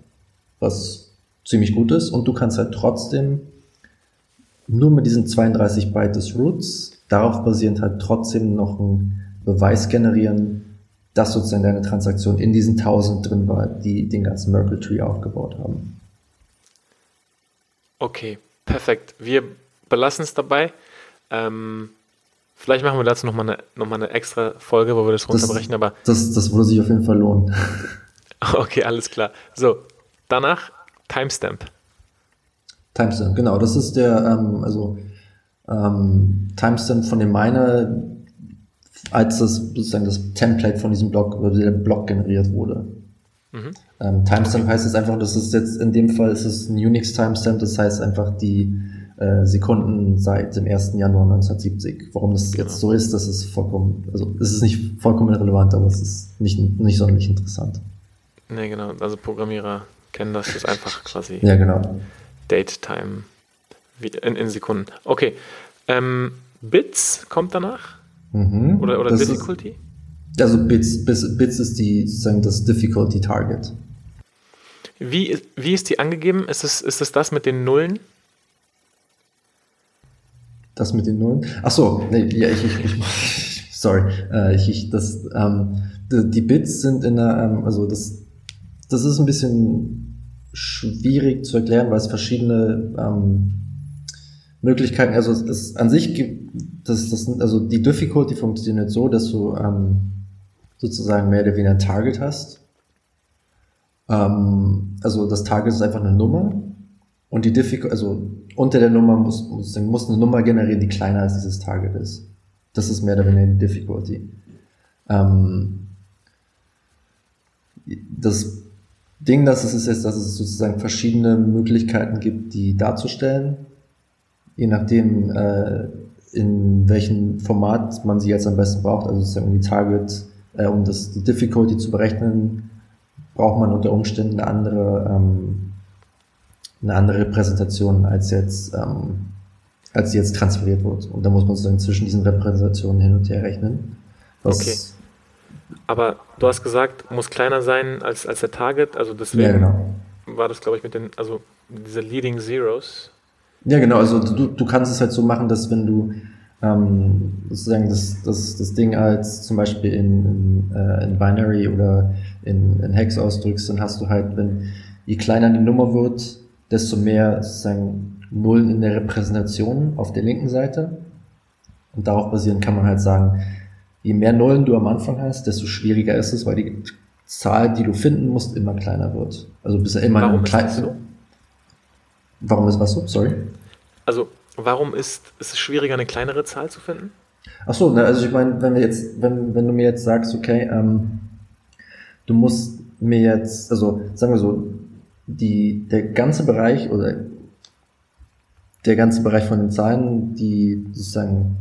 was ziemlich gut ist. Und du kannst halt trotzdem nur mit diesen 32 Byte des Roots, darauf basierend halt trotzdem noch einen Beweis generieren, dass sozusagen deine Transaktion in diesen 1000 drin war, die den ganzen Merkle Tree aufgebaut haben. Okay, perfekt. Wir belassen es dabei. Ähm, Vielleicht machen wir dazu nochmal eine, noch eine extra Folge, wo wir das runterbrechen, das, aber. Das, das würde sich auf jeden Fall lohnen. <laughs> Okay, alles klar. So, danach Timestamp. Timestamp, genau. Das ist der, ähm, also ähm, Timestamp von dem Miner, als das sozusagen das Template von diesem Block oder der Block generiert wurde. Mhm. Ähm, Timestamp heißt es einfach, das ist jetzt in dem Fall ist es ein Unix Timestamp, das heißt einfach die äh, Sekunden seit dem 1. Januar 1970. Warum das genau. jetzt so ist, das ist vollkommen, also es ist nicht vollkommen relevant, aber es ist nicht, nicht sonderlich interessant. Nee, genau. Also Programmierer kennen das, das ist einfach quasi ja, genau. Date Time in, in Sekunden. Okay. Ähm, Bits kommt danach? Mhm. Oder, oder Difficulty? Ist, also Bits, Bits, Bits ist die, sozusagen das Difficulty Target. Wie, wie ist die angegeben? Ist es, ist es das mit den Nullen? Das mit den Nullen? Ach so, nee, ja, ich, ich, ich <laughs> sorry, äh, ich, ich, das, ähm, die, die Bits sind in der, ähm, also das, das ist ein bisschen schwierig zu erklären, weil es verschiedene ähm, Möglichkeiten, also es, es an sich gibt, das, das, also die Difficulty funktioniert so, dass du ähm, sozusagen mehr oder weniger ein Target hast. Ähm, also das Target ist einfach eine Nummer und die Difficulty, also unter der Nummer muss, muss, muss eine Nummer generieren, die kleiner als dieses Target ist. Das ist mehr oder weniger die Difficulty. Ähm, das Ding, das ist, ist jetzt, dass es sozusagen verschiedene Möglichkeiten gibt, die darzustellen, je nachdem, äh, in welchem Format man sie jetzt am besten braucht, also sozusagen die Target, äh, um das, die Difficulty zu berechnen, braucht man unter Umständen eine andere, ähm, eine andere Repräsentation als jetzt, ähm, als sie jetzt transferiert wird. Und da muss man sozusagen zwischen diesen Repräsentationen hin und her rechnen. okay. Aber du hast gesagt, muss kleiner sein als, als der Target, also deswegen ja, genau. war das, glaube ich, mit den, also diese Leading Zeros. Ja, genau, also du, du kannst es halt so machen, dass wenn du ähm, sozusagen das, das, das Ding als zum Beispiel in, in, äh, in Binary oder in, in Hex ausdrückst, dann hast du halt, wenn je kleiner die Nummer wird, desto mehr sozusagen Nullen in der Repräsentation auf der linken Seite. Und darauf basierend kann man halt sagen, je mehr Nullen du am Anfang hast, desto schwieriger ist es, weil die Zahl, die du finden musst, immer kleiner wird. Also bist du immer Warum ist das so? Warum ist was so? Sorry. Also warum ist, ist es schwieriger, eine kleinere Zahl zu finden? Ach so, ne, also ich meine, wenn wenn, wenn du mir jetzt sagst, okay, ähm, du musst mir jetzt, also sagen wir so, die, der ganze Bereich oder der ganze Bereich von den Zahlen, die sozusagen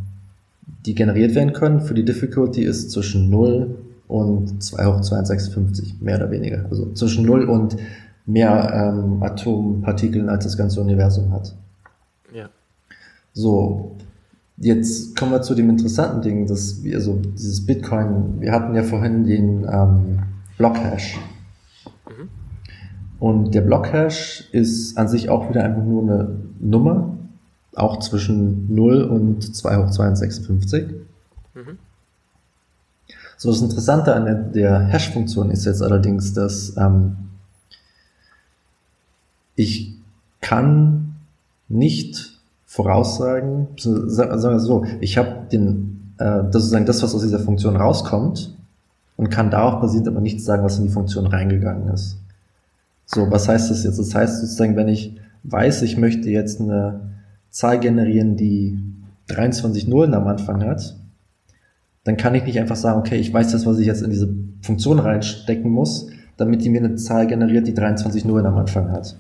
die generiert werden können für die Difficulty ist zwischen 0 und 2 hoch 256, mehr oder weniger. Also zwischen 0 und mehr ähm, Atompartikeln, als das ganze Universum hat. So, jetzt kommen wir zu dem interessanten Ding, dass wir, also dieses Bitcoin, wir hatten ja vorhin den ähm, Blockhash. Mhm. Und der Blockhash ist an sich auch wieder einfach nur eine Nummer, auch zwischen 0 und 2 hoch 256. Mhm. So, das Interessante an der, der Hash-Funktion ist jetzt allerdings, dass ähm, ich kann nicht voraussagen, sagen wir so, ich habe den, äh, das sozusagen das, was aus dieser Funktion rauskommt und kann darauf basierend aber nicht sagen, was in die Funktion reingegangen ist. So, was heißt das jetzt? Das heißt sozusagen, wenn ich weiß, ich möchte jetzt eine Zahl generieren, die 23 Nullen am Anfang hat, dann kann ich nicht einfach sagen, okay, ich weiß das, was ich jetzt in diese Funktion reinstecken muss, damit die mir eine Zahl generiert, die 23 Nullen am Anfang hat.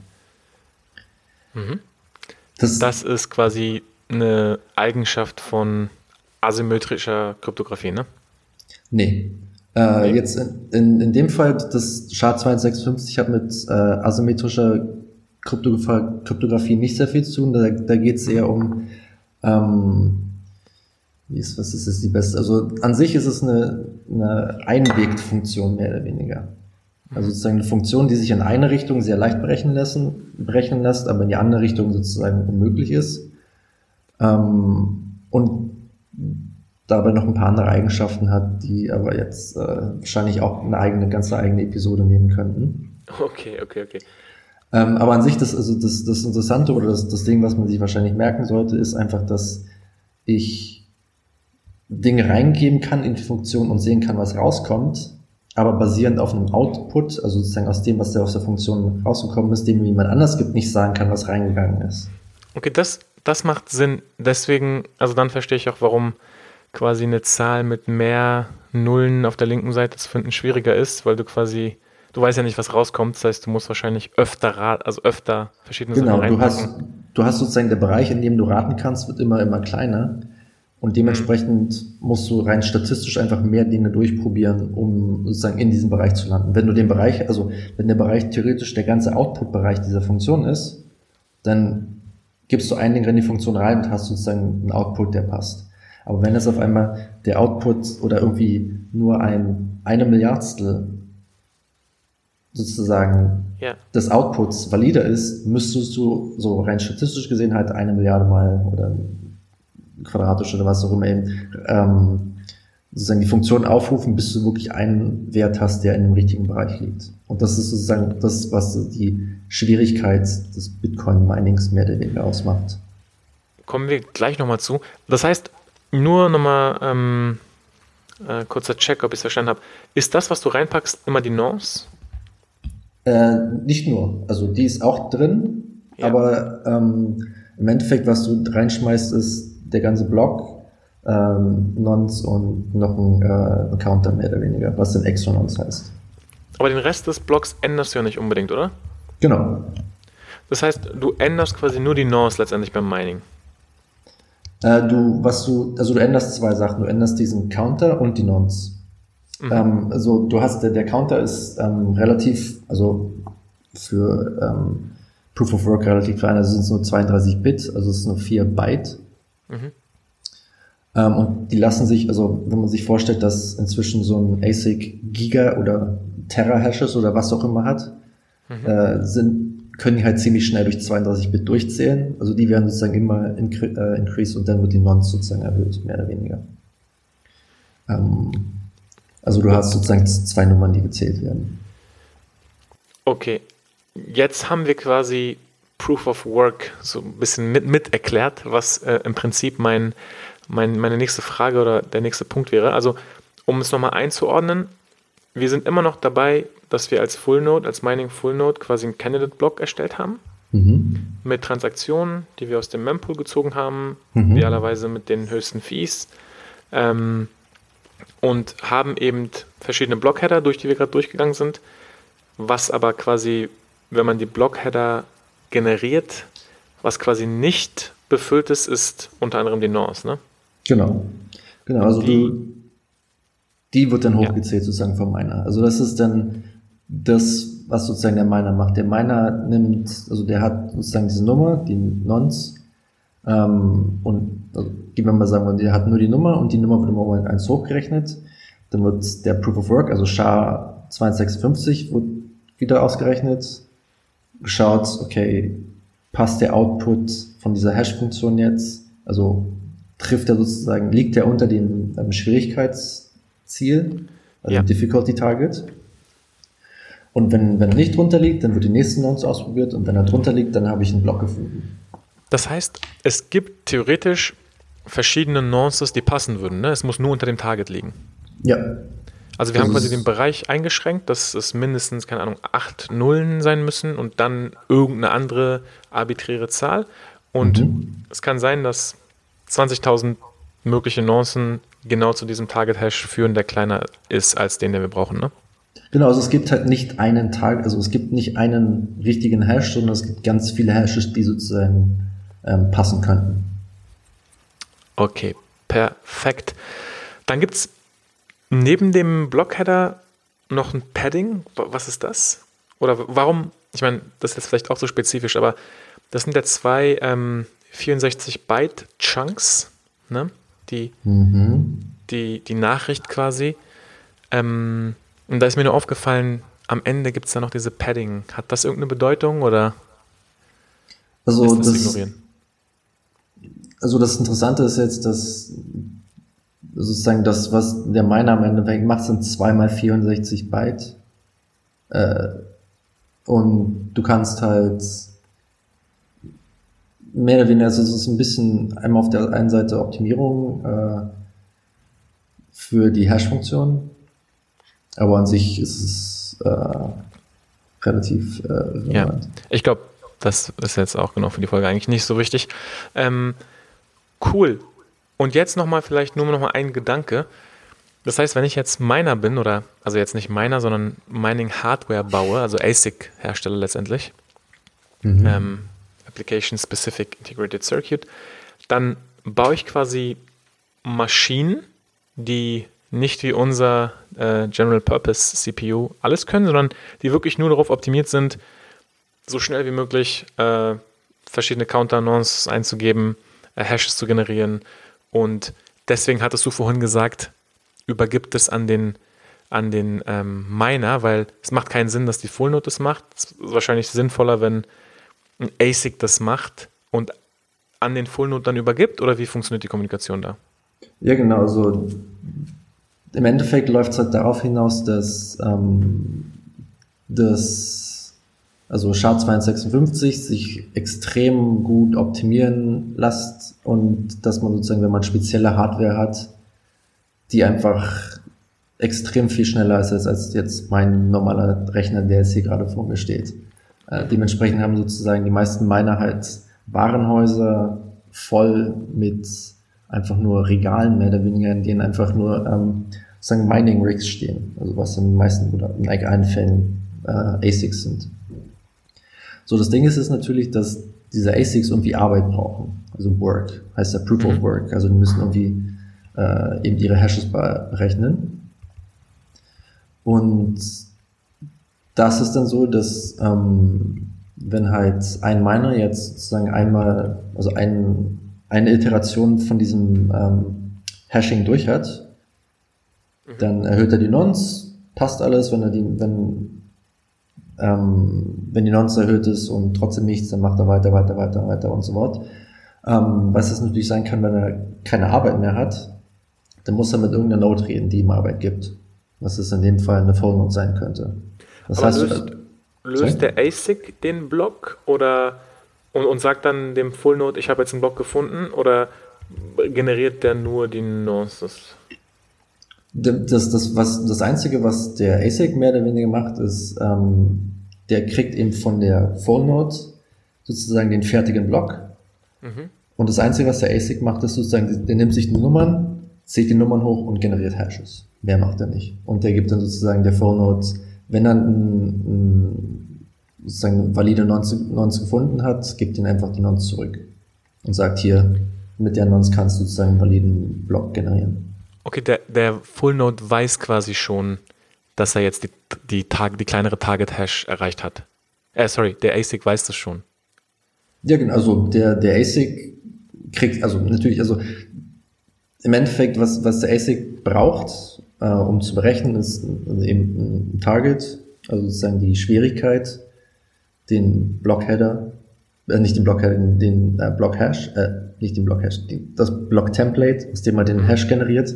Mhm. Das, das ist quasi eine Eigenschaft von asymmetrischer Kryptographie, ne? Nee. Äh, nee. Jetzt in, in, in, dem Fall, das SHA-256 hat mit äh, asymmetrischer Kryptographie nicht sehr viel zu tun. Da, da geht es eher um, ähm, wie ist, was ist das die beste? Also an sich ist es eine, eine Einwegfunktion mehr oder weniger. Also sozusagen eine Funktion, die sich in eine Richtung sehr leicht berechnen lassen, berechnen lässt, aber in die andere Richtung sozusagen unmöglich ist. Ähm, und dabei noch ein paar andere Eigenschaften hat, die aber jetzt äh, wahrscheinlich auch eine eigene, ganz eigene Episode nehmen könnten. Okay, okay, okay. Ähm, aber an sich, das, also das, das Interessante oder das, das Ding, was man sich wahrscheinlich merken sollte, ist einfach, dass ich Dinge reingeben kann in die Funktion und sehen kann, was rauskommt, aber basierend auf einem Output, also sozusagen aus dem, was da aus der Funktion rausgekommen ist, dem jemand anders gibt, nicht sagen kann, was reingegangen ist. Okay, das, das macht Sinn. Deswegen, also dann verstehe ich auch, warum quasi eine Zahl mit mehr Nullen auf der linken Seite zu finden schwieriger ist, weil du quasi, du weißt ja nicht, was rauskommt. Das heißt, du musst wahrscheinlich öfter also öfter verschiedene genau, Sachen reinpacken. Du hast, du hast sozusagen der Bereich, in dem du raten kannst, wird immer, immer kleiner. Und dementsprechend musst du rein statistisch einfach mehr Dinge durchprobieren, um sozusagen in diesem Bereich zu landen. Wenn du den Bereich, also wenn der Bereich theoretisch der ganze Output-Bereich dieser Funktion ist, dann gibst du ein Ding in die Funktion rein und hast sozusagen einen Output, der passt. Aber wenn es auf einmal der Output oder irgendwie nur ein eine Milliardstel sozusagen ja. des Outputs valider ist, müsstest du so rein statistisch gesehen halt eine Milliarde mal oder quadratisch oder was auch immer eben ähm, sozusagen die Funktion aufrufen, bis du wirklich einen Wert hast, der in dem richtigen Bereich liegt. Und das ist sozusagen das, was die Schwierigkeit des Bitcoin-Minings mehr oder weniger ausmacht. Kommen wir gleich nochmal zu. Das heißt, nur nochmal ähm, äh, kurzer Check, ob ich es verstanden habe. Ist das, was du reinpackst, immer die Nonce? Äh, nicht nur. Also die ist auch drin, ja. aber ähm, im Endeffekt, was du reinschmeißt, ist der ganze Block, ähm, Nonce und noch ein, äh, ein Counter mehr oder weniger, was dann extra Nonce heißt. Aber den Rest des Blocks änderst du ja nicht unbedingt, oder? Genau. Das heißt, du änderst quasi nur die Nonce letztendlich beim Mining. Äh, du, was du, also du änderst zwei Sachen. Du änderst diesen Counter und die Nonce. Mhm. Ähm, also du hast, der, der Counter ist ähm, relativ, also für ähm, Proof of Work relativ klein, also sind es nur 32 Bit, also es ist nur 4 Byte. Mhm. Ähm, und die lassen sich, also wenn man sich vorstellt, dass inzwischen so ein ASIC Giga oder Terra-Hashes oder was auch immer hat, mhm. äh, sind, können die halt ziemlich schnell durch 32-Bit durchzählen. Also die werden sozusagen immer incre äh, increase und dann wird die Nonce sozusagen erhöht, mehr oder weniger. Ähm, also du hast sozusagen zwei Nummern, die gezählt werden. Okay, jetzt haben wir quasi Proof of Work so ein bisschen mit, mit erklärt, was äh, im Prinzip mein, mein, meine nächste Frage oder der nächste Punkt wäre. Also, um es nochmal einzuordnen, wir sind immer noch dabei, dass wir als Full Node, als Mining Full Node quasi einen Candidate-Block erstellt haben. Mhm. Mit Transaktionen, die wir aus dem Mempool gezogen haben, mhm. idealerweise mit den höchsten Fees. Ähm, und haben eben verschiedene Blockheader, durch die wir gerade durchgegangen sind, was aber quasi, wenn man die Blockheader generiert, was quasi nicht befüllt ist, ist unter anderem die Nonce, ne? Genau. Genau, also die, du, die wird dann hochgezählt ja. sozusagen vom Miner. Also das ist dann das, was sozusagen der Miner macht. Der Miner nimmt, also der hat sozusagen diese Nummer, die Nonce, ähm, und also, gehen wir mal sagen, der hat nur die Nummer und die Nummer wird im Moment 1 hochgerechnet. Dann wird der Proof of Work, also SHA-256, wird wieder ausgerechnet geschaut, okay, passt der Output von dieser Hash-Funktion jetzt? Also trifft er sozusagen, liegt er unter dem ähm, Schwierigkeitsziel, also ja. Difficulty Target? Und wenn, wenn er nicht drunter liegt, dann wird die nächste Nonce ausprobiert und wenn er drunter liegt, dann habe ich einen Block gefunden. Das heißt, es gibt theoretisch verschiedene Nonces, die passen würden. Ne? Es muss nur unter dem Target liegen. Ja. Also wir haben quasi den Bereich eingeschränkt, dass es mindestens, keine Ahnung, acht Nullen sein müssen und dann irgendeine andere arbiträre Zahl. Und mhm. es kann sein, dass 20.000 mögliche Nuancen genau zu diesem Target-Hash führen, der kleiner ist als den, den wir brauchen, ne? Genau, also es gibt halt nicht einen Tag, also es gibt nicht einen richtigen Hash, sondern es gibt ganz viele Hashes, die sozusagen ähm, passen könnten. Okay, perfekt. Dann gibt es Neben dem Blockheader noch ein Padding. Was ist das? Oder warum? Ich meine, das ist jetzt vielleicht auch so spezifisch, aber das sind ja zwei ähm, 64 Byte Chunks, ne? Die, mhm. die, die Nachricht quasi. Ähm, und da ist mir nur aufgefallen, am Ende gibt es da noch diese Padding. Hat das irgendeine Bedeutung oder also das, das ignorieren? Also das Interessante ist jetzt, dass sozusagen das, was der Miner am Ende macht, sind 2 mal 64 Byte. Äh, und du kannst halt mehr oder weniger, also es ist ein bisschen einmal auf der einen Seite Optimierung, äh, für die Hash-Funktion. Aber an sich ist es äh, relativ äh, relevant. Ja, ich glaube, das ist jetzt auch genau für die Folge eigentlich nicht so wichtig. Ähm, cool. Und jetzt nochmal vielleicht nur noch mal ein Gedanke. Das heißt, wenn ich jetzt Miner bin oder, also jetzt nicht Miner, sondern Mining Hardware baue, also ASIC-Hersteller letztendlich, mhm. ähm, Application Specific Integrated Circuit, dann baue ich quasi Maschinen, die nicht wie unser äh, General Purpose CPU alles können, sondern die wirklich nur darauf optimiert sind, so schnell wie möglich äh, verschiedene Counter-Nonces einzugeben, äh, Hashes zu generieren. Und deswegen hattest du vorhin gesagt, übergibt es an den, an den ähm, Miner, weil es macht keinen Sinn, dass die Full Node das macht. Es ist wahrscheinlich sinnvoller, wenn ein ASIC das macht und an den Full Node dann übergibt oder wie funktioniert die Kommunikation da? Ja, genau. Also im Endeffekt läuft es halt darauf hinaus, dass ähm, das, also SHA-256 sich extrem gut optimieren lässt und dass man sozusagen, wenn man spezielle Hardware hat, die einfach extrem viel schneller ist als jetzt mein normaler Rechner, der jetzt hier gerade vor mir steht. Äh, dementsprechend haben sozusagen die meisten meiner halt Warenhäuser voll mit einfach nur Regalen mehr oder weniger, in denen einfach nur ähm, sagen Mining Rigs stehen, also was in den meisten oder in allen Fällen äh, ASICs sind. So, das Ding ist ist natürlich, dass diese ASICs irgendwie Arbeit brauchen, also Work, heißt ja Proof mhm. of Work, also die müssen irgendwie äh, eben ihre Hashes berechnen. Und das ist dann so, dass ähm, wenn halt ein Miner jetzt sozusagen einmal, also ein, eine Iteration von diesem ähm, Hashing durch hat, Mhm. Dann erhöht er die Nonce, passt alles, wenn er die, wenn, ähm, wenn die Nonce erhöht ist und trotzdem nichts, dann macht er weiter, weiter, weiter, weiter und so fort. Ähm, was es natürlich sein kann, wenn er keine Arbeit mehr hat, dann muss er mit irgendeiner Node reden, die ihm Arbeit gibt. Was es in dem Fall eine Full sein könnte. Das Aber heißt, löst, löst der ASIC den Block oder und, und sagt dann dem Full Node, ich habe jetzt einen Block gefunden oder generiert der nur die Nonces? Das, das, was, das Einzige, was der ASIC mehr oder weniger macht, ist, ähm, der kriegt eben von der Phone Node sozusagen den fertigen Block. Mhm. Und das Einzige, was der ASIC macht, ist sozusagen, der nimmt sich die Nummern, zählt die Nummern hoch und generiert Hashes. Mehr macht er nicht. Und der gibt dann sozusagen der Phone Node, wenn er ein, sozusagen valide Nonce, Nonce gefunden hat, gibt ihn einfach die Nonce zurück. Und sagt hier, mit der Nonce kannst du sozusagen einen validen Block generieren. Okay, der, der Full Node weiß quasi schon, dass er jetzt die, die, Tag, die kleinere Target Hash erreicht hat. Äh, sorry, der ASIC weiß das schon. Ja, genau, also der, der ASIC kriegt, also natürlich, also im Endeffekt, was, was der ASIC braucht, äh, um zu berechnen, ist eben ein Target, also sozusagen die Schwierigkeit, den Blockheader, äh, nicht den Blockheader, den, äh, Blockhash, äh, nicht den Blockhash, das Block-Template, aus dem man den Hash generiert,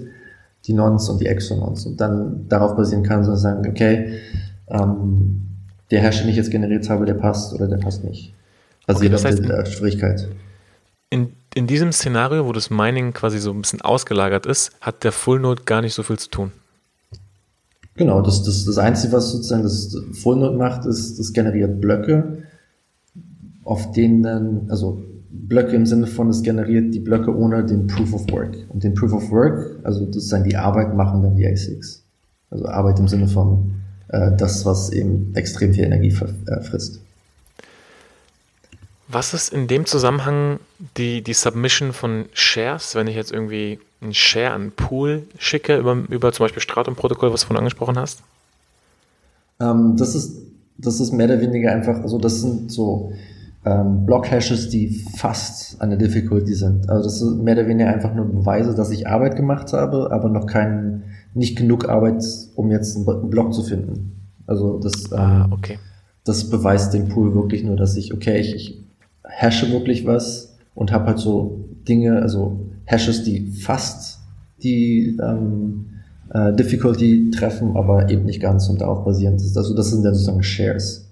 die Nons und die Exonons und dann darauf basieren kann, so sagen, okay, ähm, der Hash, den ich jetzt generiert habe, der passt oder der passt nicht. Basiert okay, das heißt, auf der Schwierigkeit. In, in diesem Szenario, wo das Mining quasi so ein bisschen ausgelagert ist, hat der Full Node gar nicht so viel zu tun. Genau, das, das, das Einzige, was sozusagen das Full Node macht, ist, das generiert Blöcke, auf denen dann, also Blöcke im Sinne von, es generiert die Blöcke ohne den Proof of Work. Und den Proof of Work, also das dann die Arbeit, machen dann die ASICs. Also Arbeit im Sinne von äh, das, was eben extrem viel Energie äh, frisst. Was ist in dem Zusammenhang die, die Submission von Shares, wenn ich jetzt irgendwie einen Share an Pool schicke über, über zum Beispiel Stratum-Protokoll, was du vorhin angesprochen hast? Ähm, das, ist, das ist mehr oder weniger einfach, also das sind so ähm, Block-Hashes, die fast an der Difficulty sind. Also das ist mehr oder weniger einfach nur Beweise, dass ich Arbeit gemacht habe, aber noch kein, nicht genug Arbeit, um jetzt einen Block zu finden. Also das, ah, ähm, okay. das beweist dem Pool wirklich nur, dass ich, okay, ich, ich hashe wirklich was und habe halt so Dinge, also Hashes, die fast die ähm, äh, Difficulty treffen, aber eben nicht ganz und darauf basierend ist. Also das sind dann sozusagen Shares.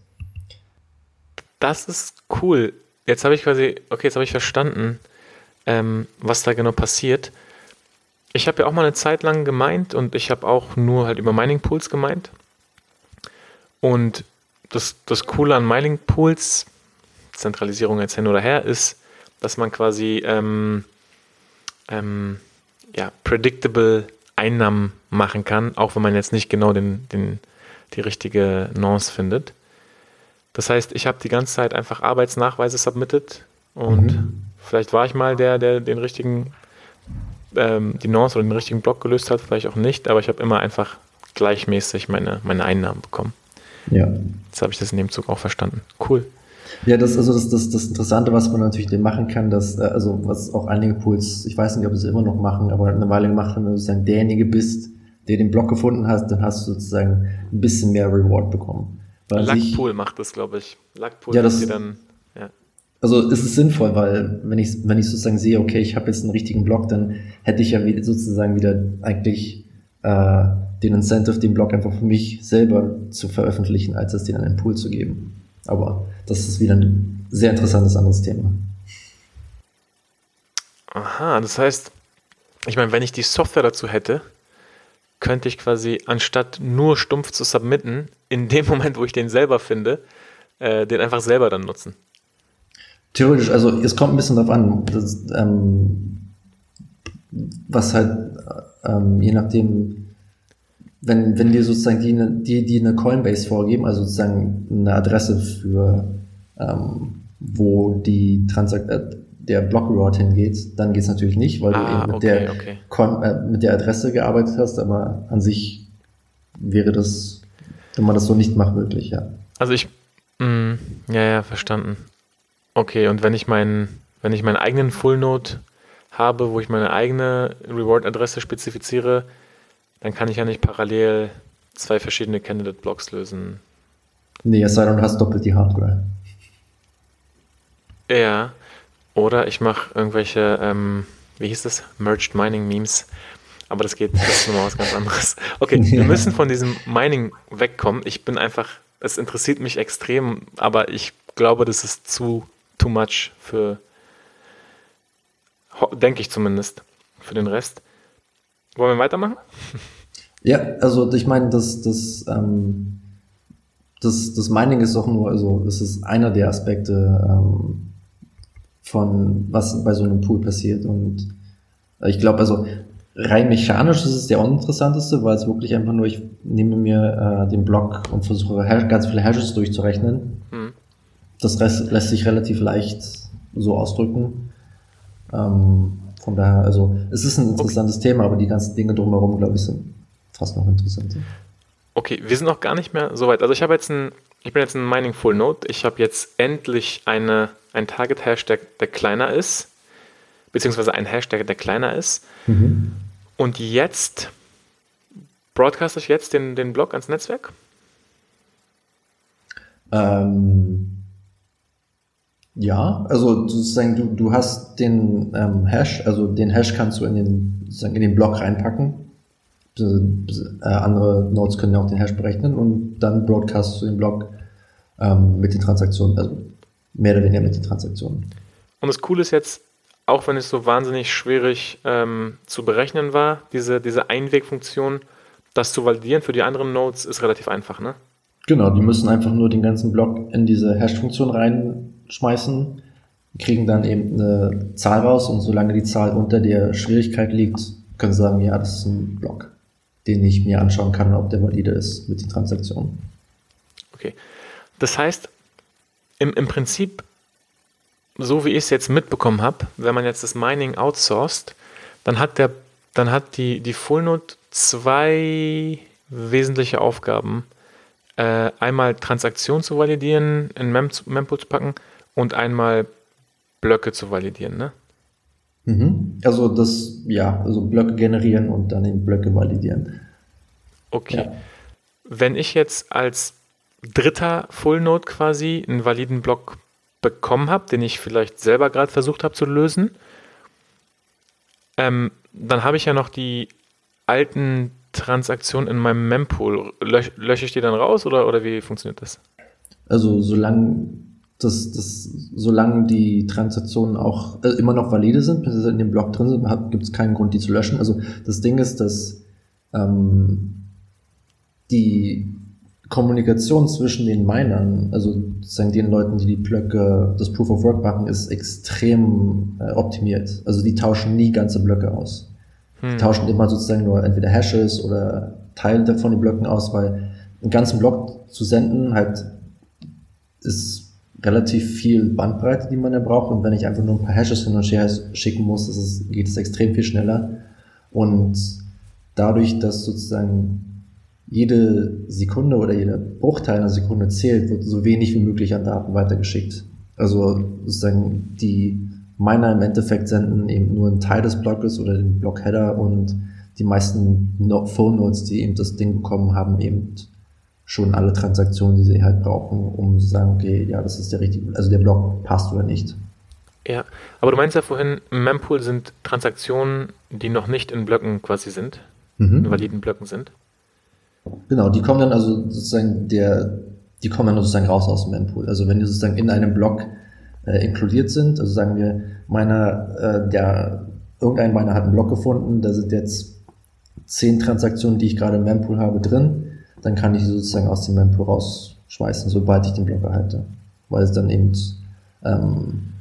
Das ist cool. Jetzt habe ich quasi, okay, jetzt habe ich verstanden, ähm, was da genau passiert. ich habe ja auch mal eine Zeit lang gemeint und ich habe auch nur halt über Mining Pools gemeint. Und das, das Coole an Mining Pools, Zentralisierung jetzt hin oder her, ist, dass man quasi ähm, ähm, ja, predictable Einnahmen machen kann, auch wenn man jetzt nicht genau den, den, die richtige Nonce findet. Das heißt, ich habe die ganze Zeit einfach Arbeitsnachweise submitted und mhm. vielleicht war ich mal der, der den richtigen, ähm, die Nonce oder den richtigen Block gelöst hat, vielleicht auch nicht, aber ich habe immer einfach gleichmäßig meine, meine Einnahmen bekommen. Ja. Jetzt habe ich das in dem Zug auch verstanden. Cool. Ja, das also das, das, das Interessante, was man natürlich machen kann, dass, äh, also was auch einige Pools, ich weiß nicht, ob sie es immer noch machen, aber eine Weile gemacht haben, wenn du sozusagen derjenige bist, der den Block gefunden hast, dann hast du sozusagen ein bisschen mehr Reward bekommen. Luckpool macht das, glaube ich. Luckpool ja, das, dann, ja. Also es ist sinnvoll, weil wenn ich, wenn ich sozusagen sehe, okay, ich habe jetzt einen richtigen Block, dann hätte ich ja wieder, sozusagen wieder eigentlich äh, den Incentive, den Blog einfach für mich selber zu veröffentlichen, als es den an den Pool zu geben. Aber das ist wieder ein sehr interessantes anderes Thema. Aha, das heißt, ich meine, wenn ich die Software dazu hätte, könnte ich quasi, anstatt nur stumpf zu submitten, in dem Moment, wo ich den selber finde, äh, den einfach selber dann nutzen. Theoretisch, also es kommt ein bisschen darauf an, dass, ähm, was halt, ähm, je nachdem, wenn, wenn wir sozusagen die, die, die eine Coinbase vorgeben, also sozusagen eine Adresse für, ähm, wo die Transakt äh, der Block Reward hingeht, dann geht es natürlich nicht, weil ah, du eben mit, okay, der, okay. äh, mit der Adresse gearbeitet hast, aber an sich wäre das, wenn man das so nicht macht, möglich, ja. Also ich, mh, mm, ja, ja, verstanden. Okay, und wenn ich meinen, wenn ich meinen eigenen Full Node habe, wo ich meine eigene Reward-Adresse spezifiziere, dann kann ich ja nicht parallel zwei verschiedene Candidate-Blocks lösen. Nee, es sei denn, du hast doppelt die Hardware. Ja, oder ich mache irgendwelche, ähm, wie hieß das? Merged Mining Memes. Aber das geht, das ist nochmal was ganz anderes. Okay, <laughs> ja. wir müssen von diesem Mining wegkommen. Ich bin einfach, es interessiert mich extrem, aber ich glaube, das ist zu too much für, denke ich zumindest, für den Rest. Wollen wir weitermachen? Ja, also ich meine, das, das, ähm, das, das Mining ist doch nur, also es ist einer der Aspekte ähm, von was bei so einem Pool passiert. Und ich glaube, also rein mechanisch ist es der uninteressanteste, weil es wirklich einfach nur, ich nehme mir äh, den Block und versuche ganz viele Hashes durchzurechnen. Mhm. Das Rest lässt sich relativ leicht so ausdrücken. Ähm, von daher, also es ist ein interessantes okay. Thema, aber die ganzen Dinge drumherum, glaube ich, sind fast noch interessanter. Okay, wir sind noch gar nicht mehr so weit. Also ich habe jetzt ein, ich bin jetzt ein Mining Full Node. Ich habe jetzt endlich eine, ein Target Hashtag, der kleiner ist, beziehungsweise ein Hashtag, der kleiner ist. Mhm. Und jetzt broadcaste ich jetzt den, den Blog ans Netzwerk? Ähm, ja, also sozusagen du, du hast den ähm, Hash, also den Hash kannst du in den, sozusagen in den Block reinpacken. Äh, andere Nodes können ja auch den Hash berechnen und dann broadcast du den Block ähm, mit den Transaktionen, also mehr oder weniger mit den Transaktionen. Und das Coole ist jetzt, auch wenn es so wahnsinnig schwierig ähm, zu berechnen war, diese, diese Einwegfunktion, das zu validieren für die anderen Nodes ist relativ einfach, ne? Genau, die müssen einfach nur den ganzen Block in diese Hash-Funktion rein schmeißen, kriegen dann eben eine Zahl raus und solange die Zahl unter der Schwierigkeit liegt, können sie sagen, ja, das ist ein Block, den ich mir anschauen kann, ob der valide ist mit den Transaktionen. Okay. Das heißt, im, im Prinzip, so wie ich es jetzt mitbekommen habe, wenn man jetzt das Mining outsourced, dann hat der, dann hat die, die Fullnode zwei wesentliche Aufgaben. Äh, einmal Transaktionen zu validieren, in Mem Mempool zu packen und einmal Blöcke zu validieren, ne? Mhm. Also das, ja, also Blöcke generieren und dann in Blöcke validieren. Okay. Ja. Wenn ich jetzt als dritter Full Node quasi einen validen Block bekommen habe, den ich vielleicht selber gerade versucht habe zu lösen, ähm, dann habe ich ja noch die alten Transaktionen in meinem Mempool. Löch, lösche ich die dann raus oder, oder wie funktioniert das? Also solange dass, dass solange die Transaktionen auch äh, immer noch valide sind, bis sie in dem Block drin sind, gibt es keinen Grund, die zu löschen. Also das Ding ist, dass ähm, die Kommunikation zwischen den Minern, also sozusagen den Leuten, die die Blöcke, das Proof of Work machen, ist extrem äh, optimiert. Also die tauschen nie ganze Blöcke aus. Hm. Die tauschen immer sozusagen nur entweder Hashes oder Teile von den Blöcken aus, weil einen ganzen Block zu senden halt ist relativ viel Bandbreite, die man da braucht. Und wenn ich einfach nur ein paar Hashes hin und her schicken muss, es, geht es extrem viel schneller. Und dadurch, dass sozusagen jede Sekunde oder jeder Bruchteil einer Sekunde zählt, wird so wenig wie möglich an Daten weitergeschickt. Also sozusagen die Miner im Endeffekt senden eben nur einen Teil des Blockes oder den Blockheader und die meisten Phone Nodes, die eben das Ding bekommen haben, eben schon alle Transaktionen, die sie halt brauchen, um zu sagen, okay, ja, das ist der richtige, also der Block passt oder nicht. Ja, aber du meinst ja vorhin, Mempool sind Transaktionen, die noch nicht in Blöcken quasi sind, mhm. in validen Blöcken sind. Genau, die kommen dann also sozusagen der, die kommen dann sozusagen raus aus dem Mempool. Also wenn die sozusagen in einem Block äh, inkludiert sind, also sagen wir, meiner, äh, der, irgendein meiner hat einen Block gefunden, da sind jetzt zehn Transaktionen, die ich gerade im Mempool habe, drin, dann kann ich sie sozusagen aus dem Mempool rausschmeißen, sobald ich den Block erhalte. Weil es dann eben ähm,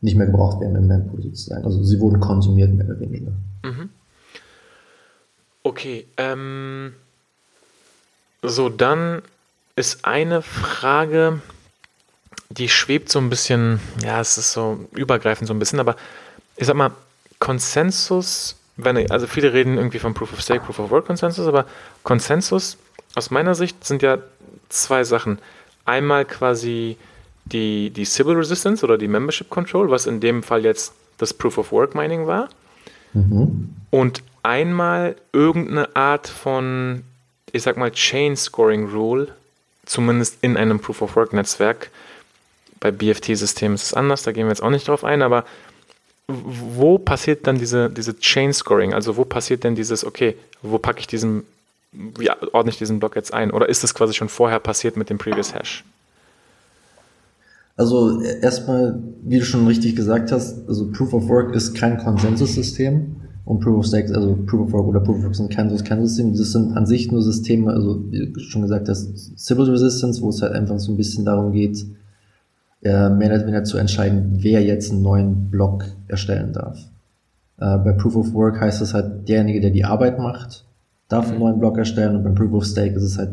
nicht mehr gebraucht werden im Mempool sozusagen. Also sie wurden konsumiert, mehr oder weniger. Mhm. Okay, ähm, so, dann ist eine Frage, die schwebt so ein bisschen, ja, es ist so übergreifend so ein bisschen, aber ich sag mal, Konsensus, wenn, also viele reden irgendwie von Proof of Stake, Proof of Work Konsensus, aber Konsensus aus meiner Sicht sind ja zwei Sachen. Einmal quasi die, die Civil Resistance oder die Membership Control, was in dem Fall jetzt das Proof of Work Mining war. Mhm. Und einmal irgendeine Art von ich sag mal, Chain Scoring Rule, zumindest in einem Proof of Work Netzwerk. Bei BFT-Systemen ist es anders, da gehen wir jetzt auch nicht drauf ein, aber wo passiert dann diese, diese Chain Scoring? Also wo passiert denn dieses, okay, wo packe ich diesen, wie ordne ich diesen Block jetzt ein? Oder ist das quasi schon vorher passiert mit dem Previous Hash? Also erstmal, wie du schon richtig gesagt hast, also Proof of Work ist kein Konsensussystem und Proof of Stake, also Proof of Work oder Proof of Work sind kein, System. Das sind an sich nur Systeme, also wie schon gesagt, das Civil Resistance, wo es halt einfach so ein bisschen darum geht, äh, mehr oder weniger zu entscheiden, wer jetzt einen neuen Block erstellen darf. Äh, bei Proof of Work heißt es halt, derjenige, der die Arbeit macht, darf einen mhm. neuen Block erstellen und beim Proof of Stake ist es halt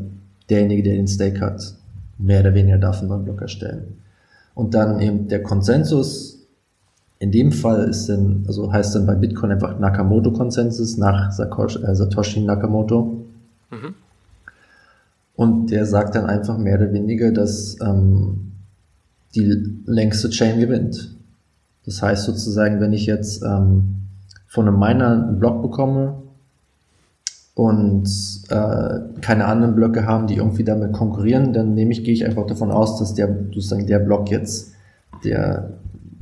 derjenige, der den Stake hat, mehr oder weniger darf einen neuen Block erstellen. Und dann eben der Konsensus in dem Fall ist dann, also heißt dann bei Bitcoin einfach Nakamoto-Konsensus nach äh, Satoshi Nakamoto. Mhm. Und der sagt dann einfach mehr oder weniger, dass ähm, die längste Chain gewinnt. Das heißt sozusagen, wenn ich jetzt ähm, von einem Miner einen Block bekomme und äh, keine anderen Blöcke haben, die irgendwie damit konkurrieren, dann nehme ich, gehe ich einfach davon aus, dass der sozusagen der Block jetzt der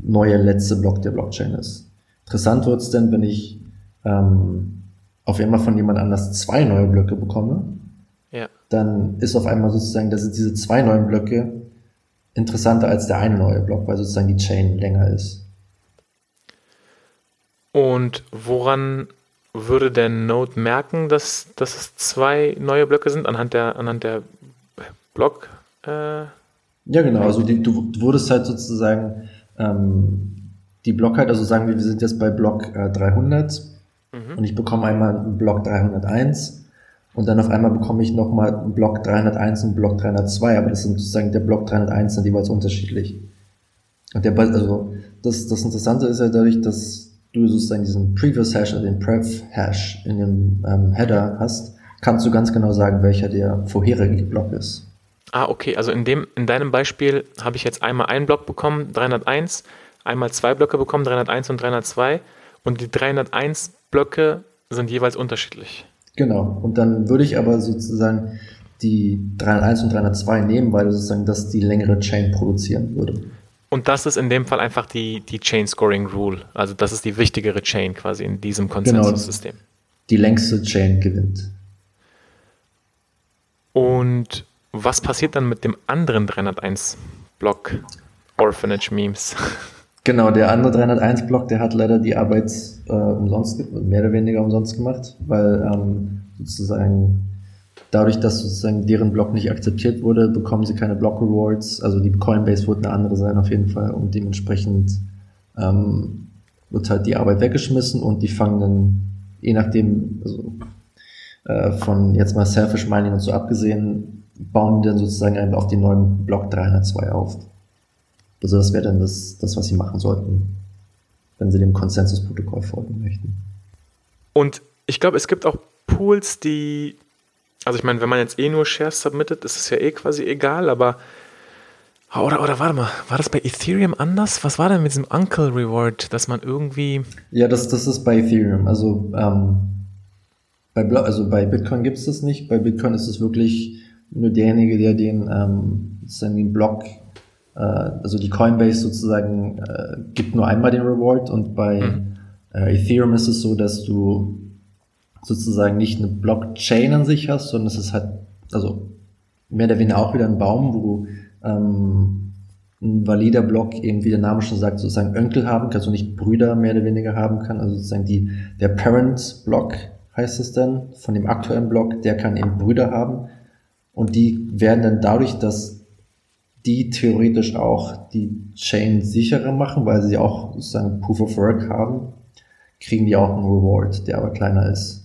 neue letzte Block der Blockchain ist. Interessant wird es denn, wenn ich ähm, auf einmal von jemand anders zwei neue Blöcke bekomme. Ja. Dann ist auf einmal sozusagen, dass diese zwei neuen Blöcke interessanter als der eine neue Block, weil sozusagen die Chain länger ist. Und woran würde der Node merken, dass, dass es zwei neue Blöcke sind? Anhand der, anhand der Block? Äh ja, genau. Also die, du, du wurdest halt sozusagen ähm, die Blockheit, also sagen wir, wir sind jetzt bei Block äh, 300 mhm. und ich bekomme einmal einen Block 301 und dann auf einmal bekomme ich nochmal einen Block 301 und einen Block 302, aber das sind sozusagen der Block 301 sind jeweils unterschiedlich. Und der, also das, das Interessante ist ja dadurch, dass du sozusagen diesen Previous Hash oder den Prev Hash in dem ähm, Header hast, kannst du ganz genau sagen, welcher der vorherige Block ist. Ah, okay. Also in, dem, in deinem Beispiel habe ich jetzt einmal einen Block bekommen, 301, einmal zwei Blöcke bekommen, 301 und 302. Und die 301 Blöcke sind jeweils unterschiedlich. Genau. Und dann würde ich aber sozusagen die 301 und 302 nehmen, weil sozusagen das die längere Chain produzieren würde. Und das ist in dem Fall einfach die, die Chain Scoring Rule. Also das ist die wichtigere Chain quasi in diesem genau. Konsensussystem. Genau. Die längste Chain gewinnt. Und was passiert dann mit dem anderen 301-Block? Orphanage-Memes. Genau, der andere 301-Block, der hat leider die Arbeit äh, umsonst, mehr oder weniger umsonst gemacht, weil ähm, sozusagen dadurch, dass sozusagen deren Block nicht akzeptiert wurde, bekommen sie keine Block Rewards. Also die Coinbase wird eine andere sein auf jeden Fall und dementsprechend ähm, wird halt die Arbeit weggeschmissen und die fangen dann, je nachdem, also äh, von jetzt mal Selfish Mining und so abgesehen, bauen die dann sozusagen einfach auf den neuen Block 302 auf. Also das wäre dann das, das, was sie machen sollten, wenn sie dem Konsensusprotokoll folgen möchten. Und ich glaube, es gibt auch Pools, die, also ich meine, wenn man jetzt eh nur Shares submittet, ist es ja eh quasi egal, aber oder, oder warte mal, war das bei Ethereum anders? Was war denn mit diesem Uncle Reward, dass man irgendwie. Ja, das, das ist bei Ethereum. Also, ähm, bei, also bei Bitcoin gibt es das nicht. Bei Bitcoin ist es wirklich nur derjenige, der den, ähm, sozusagen den Block äh, also die Coinbase sozusagen äh, gibt nur einmal den Reward. Und bei mhm. äh, Ethereum ist es so, dass du sozusagen nicht eine Blockchain an sich hast, sondern es ist halt, also mehr oder weniger auch wieder ein Baum, wo du ähm, ein valider Block eben, wie der Name schon sagt, sozusagen Onkel haben kannst, also nicht Brüder mehr oder weniger haben kann, also sozusagen die, der Parent-Block heißt es dann, von dem aktuellen Block, der kann eben Brüder haben und die werden dann dadurch, dass die theoretisch auch die Chain sicherer machen, weil sie auch sozusagen Proof of Work haben, kriegen die auch einen Reward, der aber kleiner ist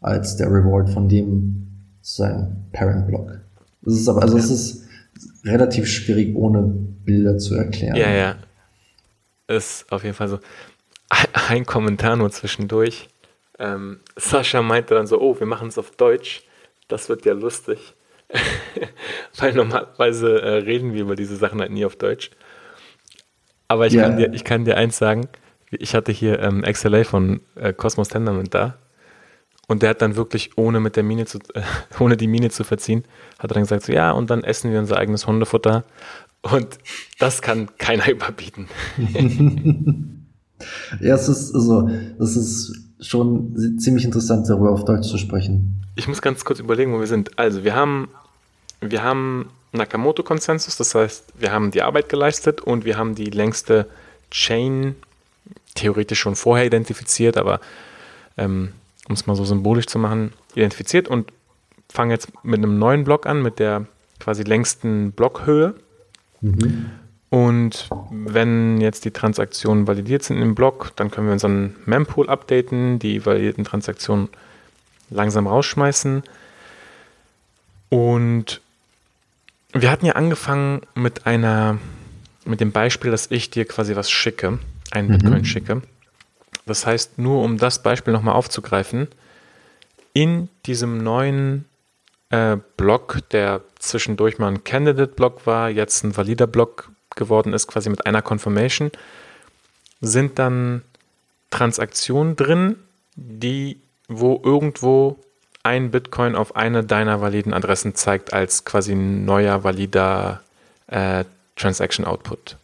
als der Reward von dem sozusagen Parent Block. Das ist aber, also ja. es ist relativ schwierig ohne Bilder zu erklären. Ja, ja. Ist auf jeden Fall so. <laughs> Ein Kommentar nur zwischendurch. Ähm, Sascha meinte dann so, oh, wir machen es auf Deutsch. Das wird ja lustig. <laughs> Weil normalerweise äh, reden wir über diese Sachen halt nie auf Deutsch. Aber ich, ja. kann, dir, ich kann dir eins sagen, ich hatte hier ähm, XLA von äh, Cosmos Tendermint da und der hat dann wirklich, ohne mit der Mine zu, äh, <laughs> ohne die Mine zu verziehen, hat er dann gesagt, so, ja, und dann essen wir unser eigenes Hundefutter. Und das kann keiner <laughs> überbieten. ja, es ist, also, es ist schon ziemlich interessant, darüber auf Deutsch zu sprechen. Ich muss ganz kurz überlegen, wo wir sind. Also, wir haben, wir haben Nakamoto-Konsensus, das heißt, wir haben die Arbeit geleistet und wir haben die längste Chain theoretisch schon vorher identifiziert, aber ähm, um es mal so symbolisch zu machen, identifiziert und fangen jetzt mit einem neuen Block an, mit der quasi längsten Blockhöhe. Mhm. Und wenn jetzt die Transaktionen validiert sind im Block, dann können wir unseren Mempool updaten, die validierten Transaktionen langsam rausschmeißen. Und wir hatten ja angefangen mit einer, mit dem Beispiel, dass ich dir quasi was schicke, einen mhm. Bitcoin schicke. Das heißt, nur um das Beispiel nochmal aufzugreifen, in diesem neuen äh, Block, der zwischendurch mal ein Candidate-Block war, jetzt ein valider Block geworden ist, quasi mit einer Confirmation, sind dann Transaktionen drin, die, wo irgendwo ein Bitcoin auf eine deiner validen Adressen zeigt als quasi neuer valider äh, Transaction Output.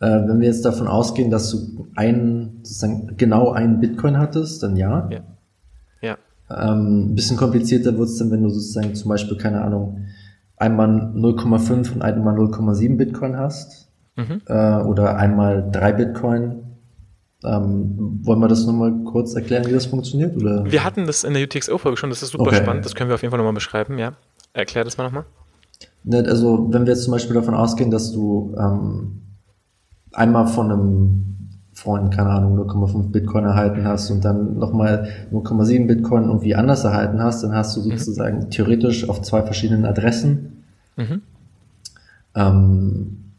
Äh, wenn wir jetzt davon ausgehen, dass du einen, sozusagen genau einen Bitcoin hattest, dann ja. Ja. ja. Ähm, ein bisschen komplizierter wird es dann, wenn du sozusagen zum Beispiel, keine Ahnung, einmal 0,5 und einmal 0,7 Bitcoin hast. Mhm. Äh, oder einmal drei Bitcoin ähm, wollen wir das nochmal kurz erklären, wie das funktioniert? Oder? Wir hatten das in der UTXO-Folge schon, das ist super okay. spannend, das können wir auf jeden Fall nochmal beschreiben, ja. Erklär das mal nochmal. Ne, also, wenn wir jetzt zum Beispiel davon ausgehen, dass du ähm, einmal von einem Freund, keine Ahnung, 0,5 Bitcoin erhalten hast und dann nochmal 0,7 Bitcoin irgendwie anders erhalten hast, dann hast du mhm. sozusagen mhm. theoretisch auf zwei verschiedenen Adressen mhm. ähm,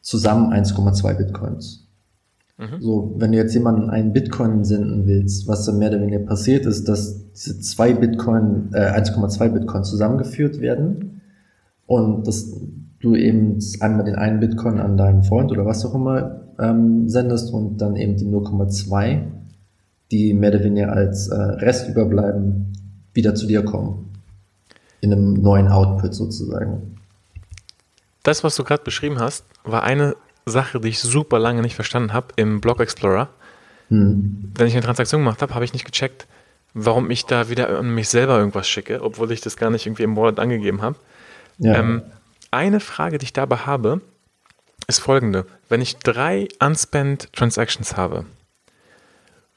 zusammen 1,2 Bitcoins. Mhm. So, wenn du jetzt jemanden einen Bitcoin senden willst, was dann mehr oder weniger passiert ist, dass diese zwei Bitcoin, äh, 1,2 Bitcoin zusammengeführt werden und dass du eben einmal den einen Bitcoin an deinen Freund oder was auch immer ähm, sendest und dann eben die 0,2, die mehr oder weniger als äh, Rest überbleiben, wieder zu dir kommen. In einem neuen Output sozusagen. Das, was du gerade beschrieben hast, war eine Sache, die ich super lange nicht verstanden habe im Block Explorer. Hm. Wenn ich eine Transaktion gemacht habe, habe ich nicht gecheckt, warum ich da wieder an mich selber irgendwas schicke, obwohl ich das gar nicht irgendwie im Wallet angegeben habe. Ja. Ähm, eine Frage, die ich dabei habe, ist folgende. Wenn ich drei Unspent Transactions habe,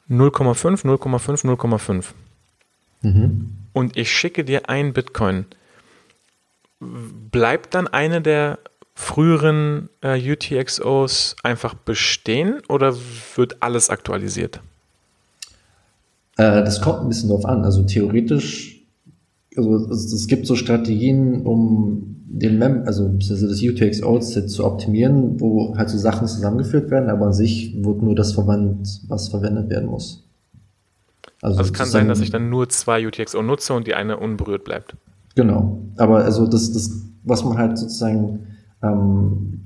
0,5, 0,5, 0,5 mhm. und ich schicke dir ein Bitcoin, bleibt dann eine der früheren äh, UTXOs einfach bestehen oder wird alles aktualisiert? Äh, das kommt ein bisschen drauf an. Also theoretisch, also es gibt so Strategien, um den Mem, also das UTXO-Set zu optimieren, wo halt so Sachen zusammengeführt werden, aber an sich wird nur das verwendet, was verwendet werden muss. Also, also es kann sein, dass ich dann nur zwei UTXO nutze und die eine unberührt bleibt. Genau. Aber also das, das, was man halt sozusagen, ähm,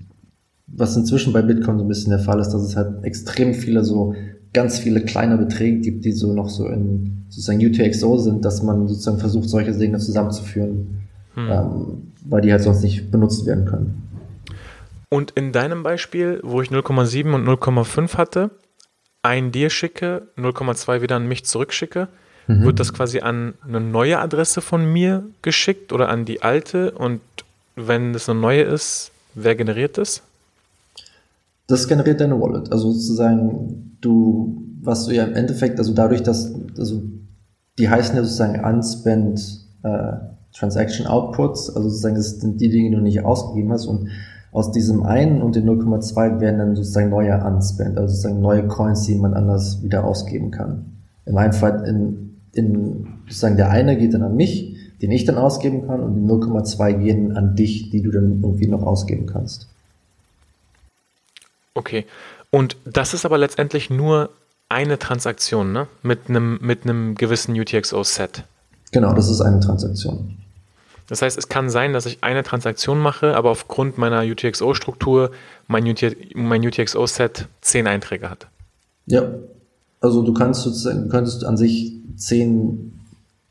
was inzwischen bei Bitcoin so ein bisschen der Fall ist, dass es halt extrem viele so ganz viele kleine Beträge gibt, die so noch so in sozusagen UTXO sind, dass man sozusagen versucht, solche Dinge zusammenzuführen, hm. ähm, weil die halt sonst nicht benutzt werden können. Und in deinem Beispiel, wo ich 0,7 und 0,5 hatte, ein dir schicke, 0,2 wieder an mich zurückschicke, mhm. wird das quasi an eine neue Adresse von mir geschickt oder an die alte? Und wenn das eine neue ist, wer generiert das? Das generiert deine Wallet. Also sozusagen, du, was du ja im Endeffekt, also dadurch, dass, also die heißen ja sozusagen Unspent äh, Transaction Outputs, also sozusagen das sind die Dinge, die du nicht ausgegeben hast und aus diesem einen und den 0,2 werden dann sozusagen neue Unspent, also sozusagen neue Coins, die man anders wieder ausgeben kann. Im einen Fall in, in sozusagen der eine geht dann an mich, den ich dann ausgeben kann und die 0,2 gehen an dich, die du dann irgendwie noch ausgeben kannst. Okay. Und das ist aber letztendlich nur eine Transaktion, ne? Mit einem, mit einem gewissen UTXO-Set. Genau, das ist eine Transaktion. Das heißt, es kann sein, dass ich eine Transaktion mache, aber aufgrund meiner UTXO-Struktur mein, UT, mein UTXO-Set zehn Einträge hat. Ja, also du kannst sozusagen, du könntest an sich zehn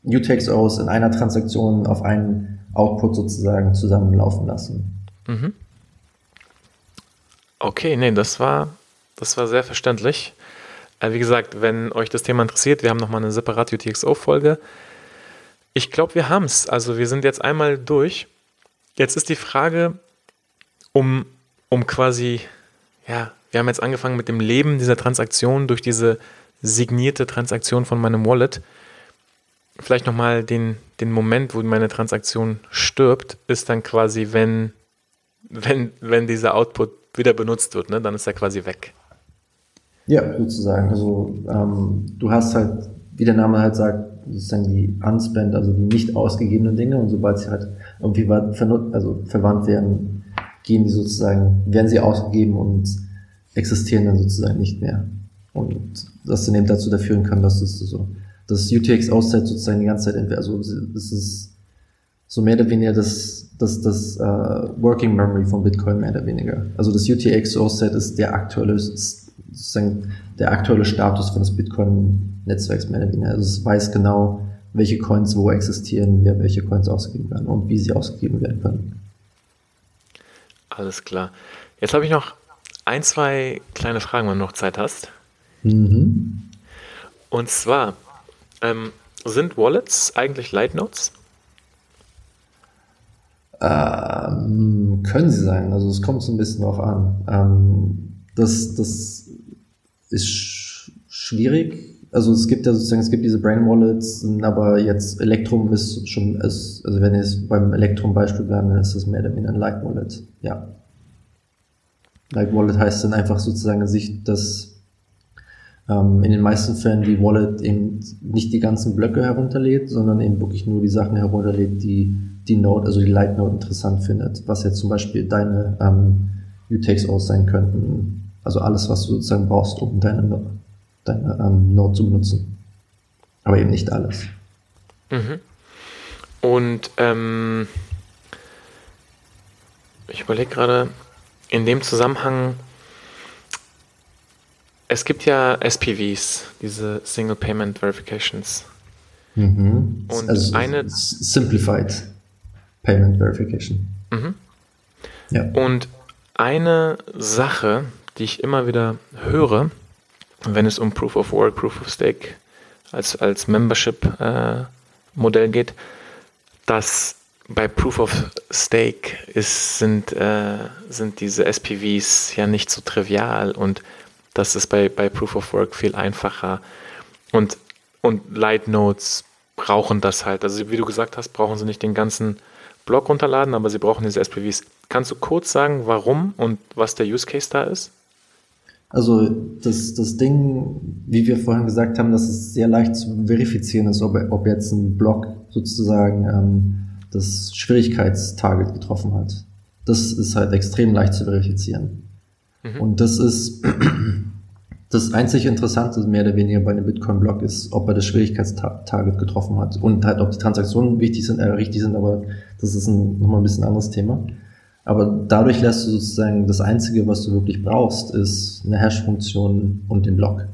UTXOs in einer Transaktion auf einen Output sozusagen zusammenlaufen lassen. Mhm. Okay, nee, das war, das war sehr verständlich. Äh, wie gesagt, wenn euch das Thema interessiert, wir haben nochmal eine separate UTXO-Folge. Ich glaube, wir haben es. Also wir sind jetzt einmal durch. Jetzt ist die Frage, um, um quasi, ja, wir haben jetzt angefangen mit dem Leben dieser Transaktion durch diese signierte Transaktion von meinem Wallet. Vielleicht nochmal den, den Moment, wo meine Transaktion stirbt, ist dann quasi, wenn, wenn, wenn dieser Output wieder benutzt wird, ne? dann ist er quasi weg. Ja, sozusagen. Also ähm, du hast halt, wie der Name halt sagt, sozusagen die unspent, also die nicht ausgegebenen Dinge und sobald sie halt irgendwie also verwandt werden, gehen die sozusagen, werden sie ausgegeben und existieren dann sozusagen nicht mehr. Und das dann eben dazu führen kann, dass es so, das UTX-Auszeit sozusagen die ganze Zeit, also es ist so mehr oder weniger das, das, das uh, Working Memory von Bitcoin mehr oder weniger. Also das UTX-Auszeit ist der aktuelle, sozusagen der aktuelle Status von des Bitcoin-Netzwerks mehr oder weniger. Also es weiß genau, welche Coins wo existieren, wer welche Coins ausgegeben werden und wie sie ausgegeben werden können. Alles klar. Jetzt habe ich noch ein, zwei kleine Fragen, wenn du noch Zeit hast. Mhm. Und zwar, ähm, sind Wallets eigentlich Light Notes? Ähm, können sie sein. Also es kommt so ein bisschen drauf an. Ähm, das, das ist sch schwierig. Also es gibt ja sozusagen, es gibt diese Brain Wallets, aber jetzt Electrum ist schon, ist, also wenn jetzt beim Electrum-Beispiel bleiben, dann ist das mehr oder weniger ein Like Wallet. Ja. Like Wallet heißt dann einfach sozusagen sich, dass ähm, in den meisten Fällen die Wallet eben nicht die ganzen Blöcke herunterlädt, sondern eben wirklich nur die Sachen herunterlädt, die die Node, also die Light Node interessant findet, was jetzt zum Beispiel deine ähm, UTXOs sein könnten, also alles, was du sozusagen brauchst, um deine, deine ähm, Node zu benutzen. Aber eben nicht alles. Mhm. Und ähm, ich überlege gerade, in dem Zusammenhang, es gibt ja SPVs, diese Single Payment Verifications. Mhm. Und also eine. Simplified Payment Verification. Mhm. Ja. Und eine Sache, die ich immer wieder höre, wenn es um Proof of Work, Proof of Stake als, als Membership-Modell äh, geht, dass bei Proof of Stake ist, sind, äh, sind diese SPVs ja nicht so trivial und das ist bei, bei Proof of Work viel einfacher. Und, und Light Nodes brauchen das halt. Also wie du gesagt hast, brauchen sie nicht den ganzen Block runterladen, aber sie brauchen diese SPVs. Kannst du kurz sagen, warum und was der Use Case da ist? Also das, das Ding, wie wir vorhin gesagt haben, dass es sehr leicht zu verifizieren ist, ob, ob jetzt ein Block sozusagen ähm, das Schwierigkeitstarget getroffen hat. Das ist halt extrem leicht zu verifizieren. Mhm. Und das ist <clears throat> das einzig Interessante mehr oder weniger bei einem Bitcoin-Block ist, ob er das Schwierigkeitstarget getroffen hat und halt, ob die Transaktionen wichtig sind, äh, richtig sind, aber das ist ein, nochmal ein bisschen anderes Thema. Aber dadurch lässt du sozusagen das Einzige, was du wirklich brauchst, ist eine Hash-Funktion und den Block,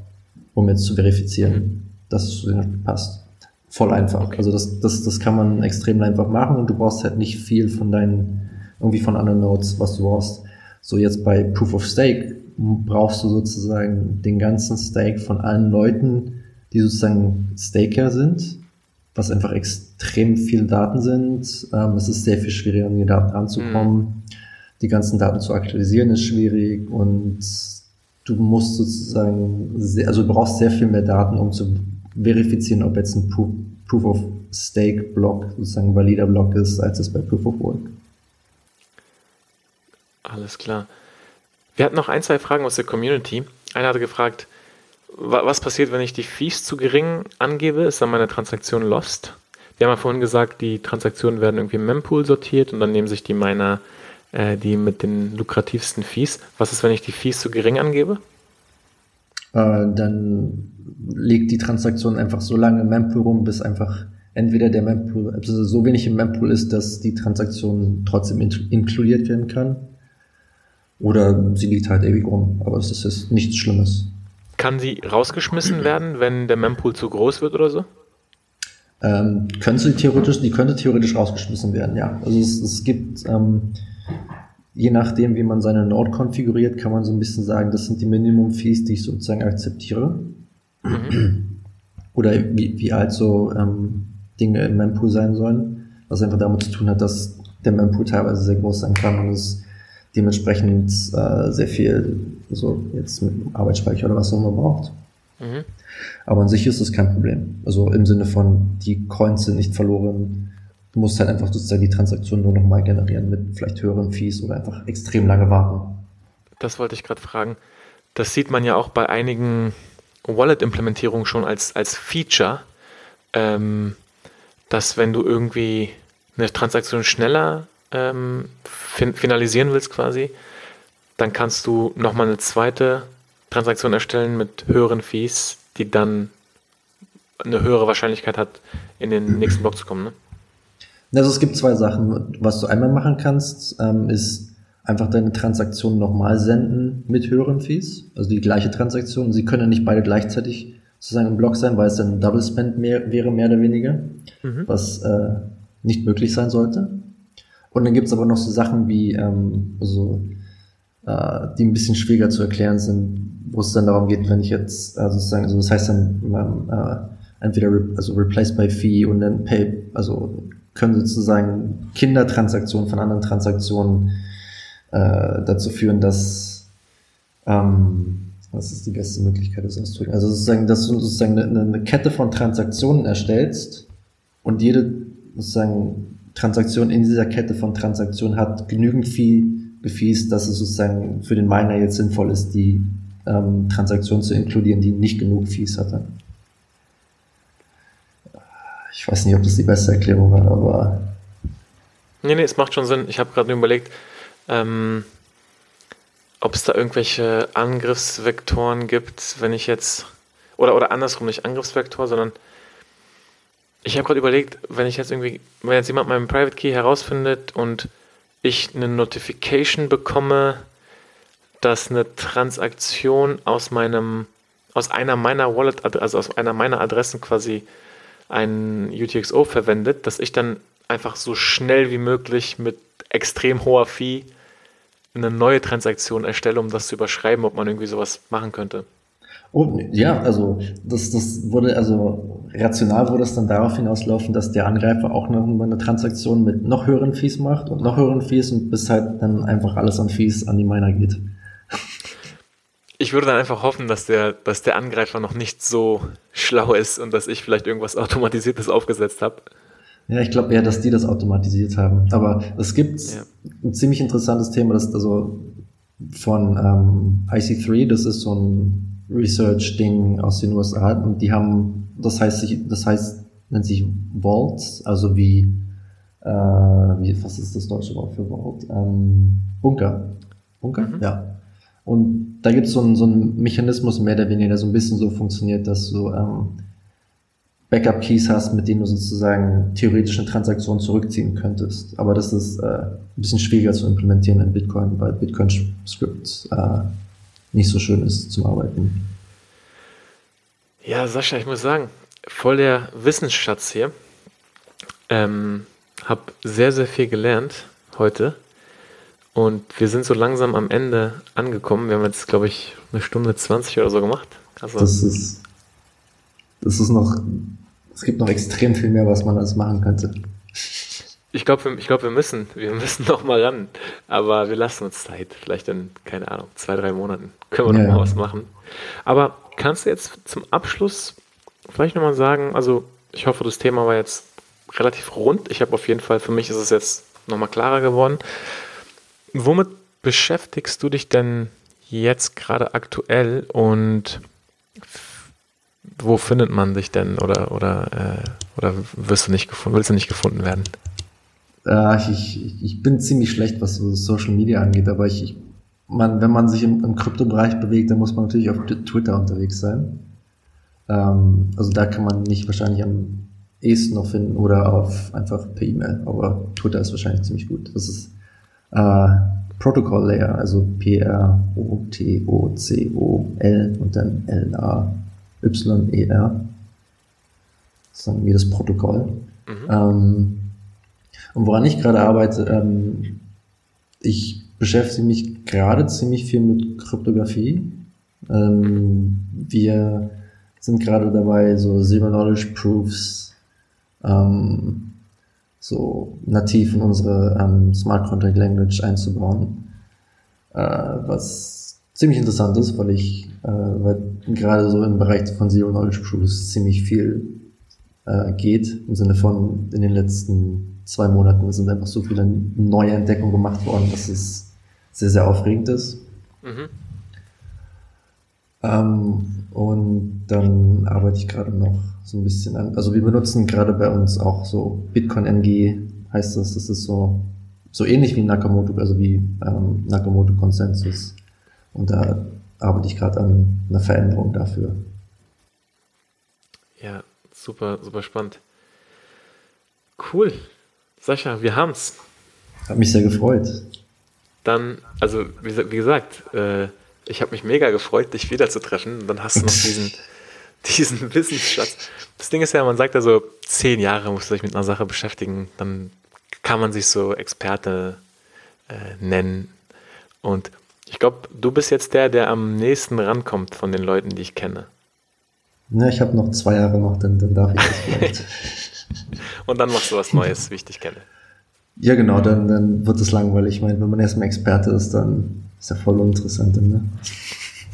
um jetzt zu verifizieren, mhm. dass es zu dem passt. Voll einfach. Okay. Also das, das, das kann man extrem einfach machen und du brauchst halt nicht viel von deinen, irgendwie von anderen Nodes, was du brauchst. So jetzt bei Proof of Stake brauchst du sozusagen den ganzen Stake von allen Leuten, die sozusagen Staker sind, was einfach extrem viele Daten sind. Ähm, es ist sehr viel schwieriger, an die Daten ranzukommen. Mhm. Die ganzen Daten zu aktualisieren ist schwierig und du musst sozusagen, sehr, also du brauchst sehr viel mehr Daten, um zu verifizieren, ob jetzt ein Proof, Proof of Stake Block sozusagen ein valider Block ist, als es bei Proof of Work. Alles klar. Wir hatten noch ein, zwei Fragen aus der Community. Einer hatte gefragt, was passiert, wenn ich die Fees zu gering angebe? Ist dann meine Transaktion lost? Wir haben ja vorhin gesagt, die Transaktionen werden irgendwie im Mempool sortiert und dann nehmen sich die Miner äh, die mit den lukrativsten Fees. Was ist, wenn ich die Fees zu gering angebe? Äh, dann liegt die Transaktion einfach so lange im Mempool rum, bis einfach entweder der Mempool, also so wenig im Mempool ist, dass die Transaktion trotzdem in inkludiert werden kann oder sie liegt halt ewig rum, aber es ist nichts Schlimmes. Kann sie rausgeschmissen werden, wenn der Mempool zu groß wird oder so? Ähm, könnte sie theoretisch, die könnte theoretisch rausgeschmissen werden, ja. Also es, es gibt, ähm, je nachdem, wie man seine Node konfiguriert, kann man so ein bisschen sagen, das sind die Minimum-Fees, die ich sozusagen akzeptiere. Mhm. Oder wie, wie halt so ähm, Dinge im Mempool sein sollen, was einfach damit zu tun hat, dass der Mempool teilweise sehr groß sein kann und es dementsprechend äh, sehr viel, so jetzt mit Arbeitsspeicher oder was auch immer braucht. Mhm. Aber an sich ist das kein Problem. Also im Sinne von, die Coins sind nicht verloren. Du musst halt einfach sozusagen die Transaktion nur nochmal generieren mit vielleicht höheren Fees oder einfach extrem lange warten. Das wollte ich gerade fragen. Das sieht man ja auch bei einigen Wallet-Implementierungen schon als, als Feature, ähm, dass wenn du irgendwie eine Transaktion schneller ähm, fin finalisieren willst quasi, dann kannst du nochmal eine zweite Transaktion erstellen mit höheren Fees, die dann eine höhere Wahrscheinlichkeit hat, in den nächsten Block zu kommen. Ne? Also es gibt zwei Sachen. Was du einmal machen kannst, ähm, ist einfach deine Transaktion nochmal senden mit höheren Fees, also die gleiche Transaktion. Sie können ja nicht beide gleichzeitig sozusagen im Block sein, weil es dann ein Double Spend mehr, wäre, mehr oder weniger, mhm. was äh, nicht möglich sein sollte. Und dann gibt es aber noch so Sachen wie, ähm, also, äh, die ein bisschen schwieriger zu erklären sind, wo es dann darum geht, wenn ich jetzt also sozusagen, also das heißt dann ähm, äh, entweder re also replace by fee und dann pay, also können sozusagen Kindertransaktionen von anderen Transaktionen äh, dazu führen, dass ähm, was ist die beste Möglichkeit, das auszudrücken? Also sozusagen, dass du sozusagen eine, eine Kette von Transaktionen erstellst und jede sozusagen Transaktion in dieser Kette von Transaktionen hat genügend Fee Fees, dass es sozusagen für den Miner jetzt sinnvoll ist, die ähm, Transaktion zu inkludieren, die nicht genug Fees hatte. Ich weiß nicht, ob das die beste Erklärung war, aber. Nee, nee, es macht schon Sinn. Ich habe gerade überlegt, ähm, ob es da irgendwelche Angriffsvektoren gibt, wenn ich jetzt. Oder, oder andersrum, nicht Angriffsvektor, sondern ich habe gerade überlegt, wenn ich jetzt irgendwie, wenn jetzt jemand meinen Private Key herausfindet und ich eine Notification bekomme, dass eine Transaktion aus meinem, aus einer meiner Wallet, also aus einer meiner Adressen quasi ein UTXO verwendet, dass ich dann einfach so schnell wie möglich mit extrem hoher Fee eine neue Transaktion erstelle, um das zu überschreiben, ob man irgendwie sowas machen könnte. Oh, ja, also das, das wurde, also rational wurde es dann darauf hinauslaufen, dass der Angreifer auch noch eine Transaktion mit noch höheren Fees macht und noch höheren Fees und bis halt dann einfach alles an Fees an die Miner geht. Ich würde dann einfach hoffen, dass der, dass der Angreifer noch nicht so schlau ist und dass ich vielleicht irgendwas Automatisiertes aufgesetzt habe. Ja, ich glaube eher, dass die das automatisiert haben. Aber es gibt ja. ein ziemlich interessantes Thema, das also von ähm, IC3, das ist so ein Research-Ding aus den USA und die haben, das heißt, das heißt, nennt sich Vaults, also wie, äh, wie, was ist das deutsche Wort für Vault? Ähm, Bunker. Bunker? Mhm. Ja. Und da gibt so es so einen Mechanismus mehr oder weniger, der so ein bisschen so funktioniert, dass du ähm, Backup-Keys hast, mit denen du sozusagen theoretisch eine Transaktion zurückziehen könntest. Aber das ist äh, ein bisschen schwieriger zu implementieren in Bitcoin, weil Bitcoin-Scripts äh, nicht so schön ist zum Arbeiten. Ja, Sascha, ich muss sagen, voll der Wissensschatz hier. Ähm, hab sehr, sehr viel gelernt heute. Und wir sind so langsam am Ende angekommen. Wir haben jetzt, glaube ich, eine Stunde 20 oder so gemacht. Also das ist, das ist noch, es gibt noch extrem viel mehr, was man alles machen könnte. Ich glaube, ich glaub, wir müssen, wir müssen <laughs> noch mal ran. Aber wir lassen uns Zeit. Vielleicht in, keine Ahnung, zwei, drei Monaten können wir ja. noch mal was machen. Aber kannst du jetzt zum Abschluss vielleicht noch mal sagen, also ich hoffe, das Thema war jetzt relativ rund. Ich habe auf jeden Fall, für mich ist es jetzt noch mal klarer geworden. Womit beschäftigst du dich denn jetzt gerade aktuell und wo findet man dich denn oder oder äh, oder wirst du nicht gefunden, willst du nicht gefunden werden? Äh, ich, ich bin ziemlich schlecht, was so Social Media angeht, aber ich, ich man, wenn man sich im, im Kryptobereich bewegt, dann muss man natürlich auf Twitter unterwegs sein. Ähm, also da kann man nicht wahrscheinlich am ehesten noch finden oder auf einfach per E-Mail, aber Twitter ist wahrscheinlich ziemlich gut. Das ist äh, Protocol Layer, also P-R-O-T-O-C-O-L und dann L-A-Y-E-R. Das ist dann wie das Protokoll. Mhm. Ähm, und woran ich gerade arbeite, ähm, ich beschäftige mich gerade ziemlich viel mit Kryptographie. Ähm, wir sind gerade dabei, so Zero Knowledge Proofs ähm, so nativ in unsere ähm, Smart Contract Language einzubauen, äh, was ziemlich interessant ist, weil ich äh, weil gerade so im Bereich von Zero Knowledge Proofs ziemlich viel äh, geht, im Sinne von in den letzten zwei Monaten sind einfach so viele neue Entdeckungen gemacht worden, dass es sehr, sehr aufregend ist. Mhm. Ähm, und dann arbeite ich gerade noch so ein bisschen an. Also wir benutzen gerade bei uns auch so Bitcoin NG, heißt das. Das ist so, so ähnlich wie Nakamoto, also wie ähm, Nakamoto Konsensus. Und da arbeite ich gerade an einer Veränderung dafür. Ja, super, super spannend. Cool. Sascha, wir haben's. Hat mich sehr gefreut. Dann, also wie, wie gesagt, äh, ich habe mich mega gefreut, dich wiederzutreffen. Dann hast du noch diesen, <laughs> diesen Wissensschatz. Das Ding ist ja, man sagt ja so, zehn Jahre musst du dich mit einer Sache beschäftigen, dann kann man sich so Experte äh, nennen. Und ich glaube, du bist jetzt der, der am nächsten rankommt von den Leuten, die ich kenne. Ja, ich habe noch zwei Jahre noch, dann, dann darf ich das <laughs> vielleicht. <laughs> Und dann machst du was Neues, wie ich dich kenne. Ja, genau, dann, dann wird es langweilig. Ich meine, wenn man erstmal Experte ist, dann ist ja voll uninteressant. Ne?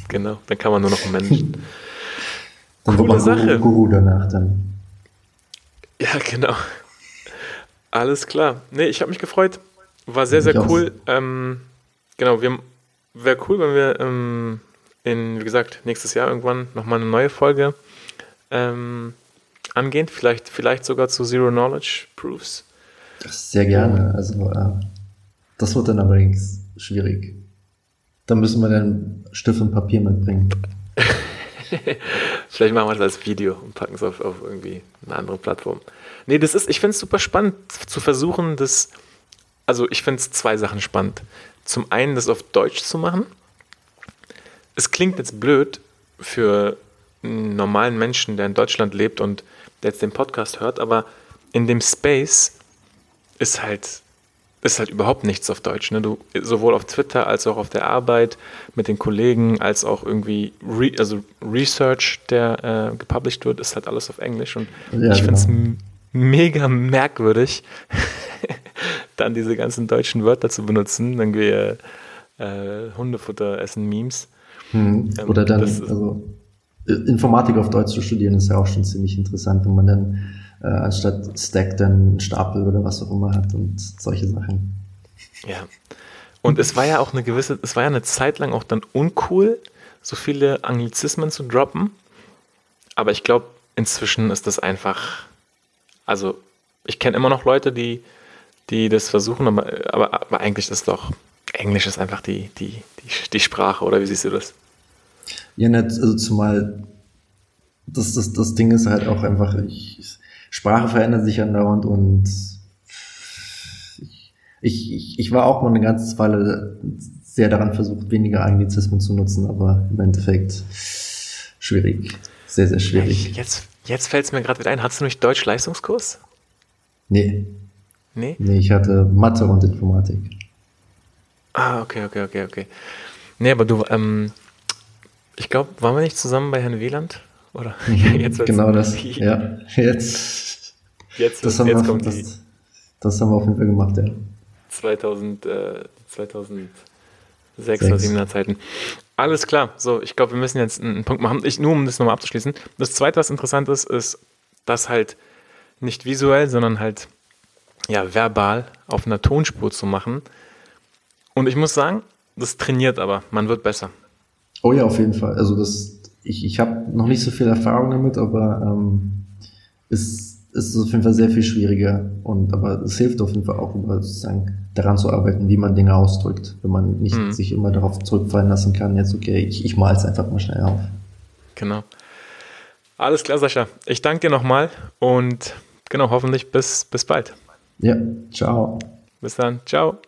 Genau, dann kann man nur noch Menschen. <laughs> dann Coole wird man Sache. Guru, Guru danach dann. Ja, genau. Alles klar. Nee, ich habe mich gefreut. War sehr, sehr cool. Ähm, genau, wäre cool, wenn wir ähm, in, wie gesagt, nächstes Jahr irgendwann nochmal eine neue Folge ähm, angehen. Vielleicht, vielleicht sogar zu Zero Knowledge Proofs. Sehr gerne. Also, äh, das wird dann allerdings schwierig. Da müssen wir dann Stift und Papier mitbringen. <laughs> Vielleicht machen wir das als Video und packen es auf, auf irgendwie eine andere Plattform. Nee, das ist, ich finde es super spannend zu versuchen, das, also ich finde es zwei Sachen spannend. Zum einen, das auf Deutsch zu machen. Es klingt jetzt blöd für einen normalen Menschen, der in Deutschland lebt und der jetzt den Podcast hört, aber in dem Space ist halt ist halt überhaupt nichts auf Deutsch. Ne? Du, sowohl auf Twitter als auch auf der Arbeit mit den Kollegen, als auch irgendwie Re also Research, der äh, gepublished wird, ist halt alles auf Englisch. Und ja, ich finde es genau. mega merkwürdig, <laughs> dann diese ganzen deutschen Wörter zu benutzen. Dann wir äh, Hundefutter essen Memes. Hm. Ähm, Oder dann, also Informatik auf Deutsch zu studieren, ist ja auch schon ziemlich interessant, wenn man dann äh, anstatt Stack dann Stapel oder was auch immer hat und solche Sachen. Ja. Und es war ja auch eine gewisse, es war ja eine Zeit lang auch dann uncool, so viele Anglizismen zu droppen. Aber ich glaube, inzwischen ist das einfach, also ich kenne immer noch Leute, die, die das versuchen, aber, aber, aber eigentlich ist doch, Englisch ist einfach die, die, die, die Sprache, oder wie siehst du das? Ja, nicht, also zumal das, das, das Ding ist halt auch einfach, ich, Sprache verändert sich andauernd und ich, ich, ich war auch mal eine ganze Weile sehr daran versucht, weniger Anglizismen zu nutzen, aber im Endeffekt schwierig. Sehr, sehr schwierig. Jetzt, jetzt fällt es mir gerade wieder ein. Hattest du nicht Deutsch-Leistungskurs? Nee. Nee? Nee, ich hatte Mathe und Informatik. Ah, okay, okay, okay, okay. Nee, aber du, ähm, ich glaube, waren wir nicht zusammen bei Herrn Wieland? Oder? <laughs> <laughs> Jetzt genau das. Ja, jetzt. Jetzt, das, haben jetzt wir, kommt das, die. Das haben wir auf jeden Fall gemacht, ja. 2000, äh, 2006 oder 7er Zeiten. Alles klar. So, ich glaube, wir müssen jetzt einen Punkt machen. Ich, nur um das nochmal abzuschließen. Das zweite, was interessant ist, ist, dass halt nicht visuell, sondern halt ja, verbal auf einer Tonspur zu machen. Und ich muss sagen, das trainiert aber. Man wird besser. Oh ja, auf jeden Fall. Also das, ich, ich habe noch nicht so viel Erfahrung damit, aber ähm, es ist auf jeden Fall sehr viel schwieriger. Und aber es hilft auf jeden Fall auch, sozusagen daran zu arbeiten, wie man Dinge ausdrückt, wenn man nicht mhm. sich immer darauf zurückfallen lassen kann, jetzt okay, ich, ich mal es einfach mal schnell auf. Genau. Alles klar, Sascha. Ich danke dir nochmal und genau, hoffentlich bis, bis bald. Ja, ciao. Bis dann. Ciao.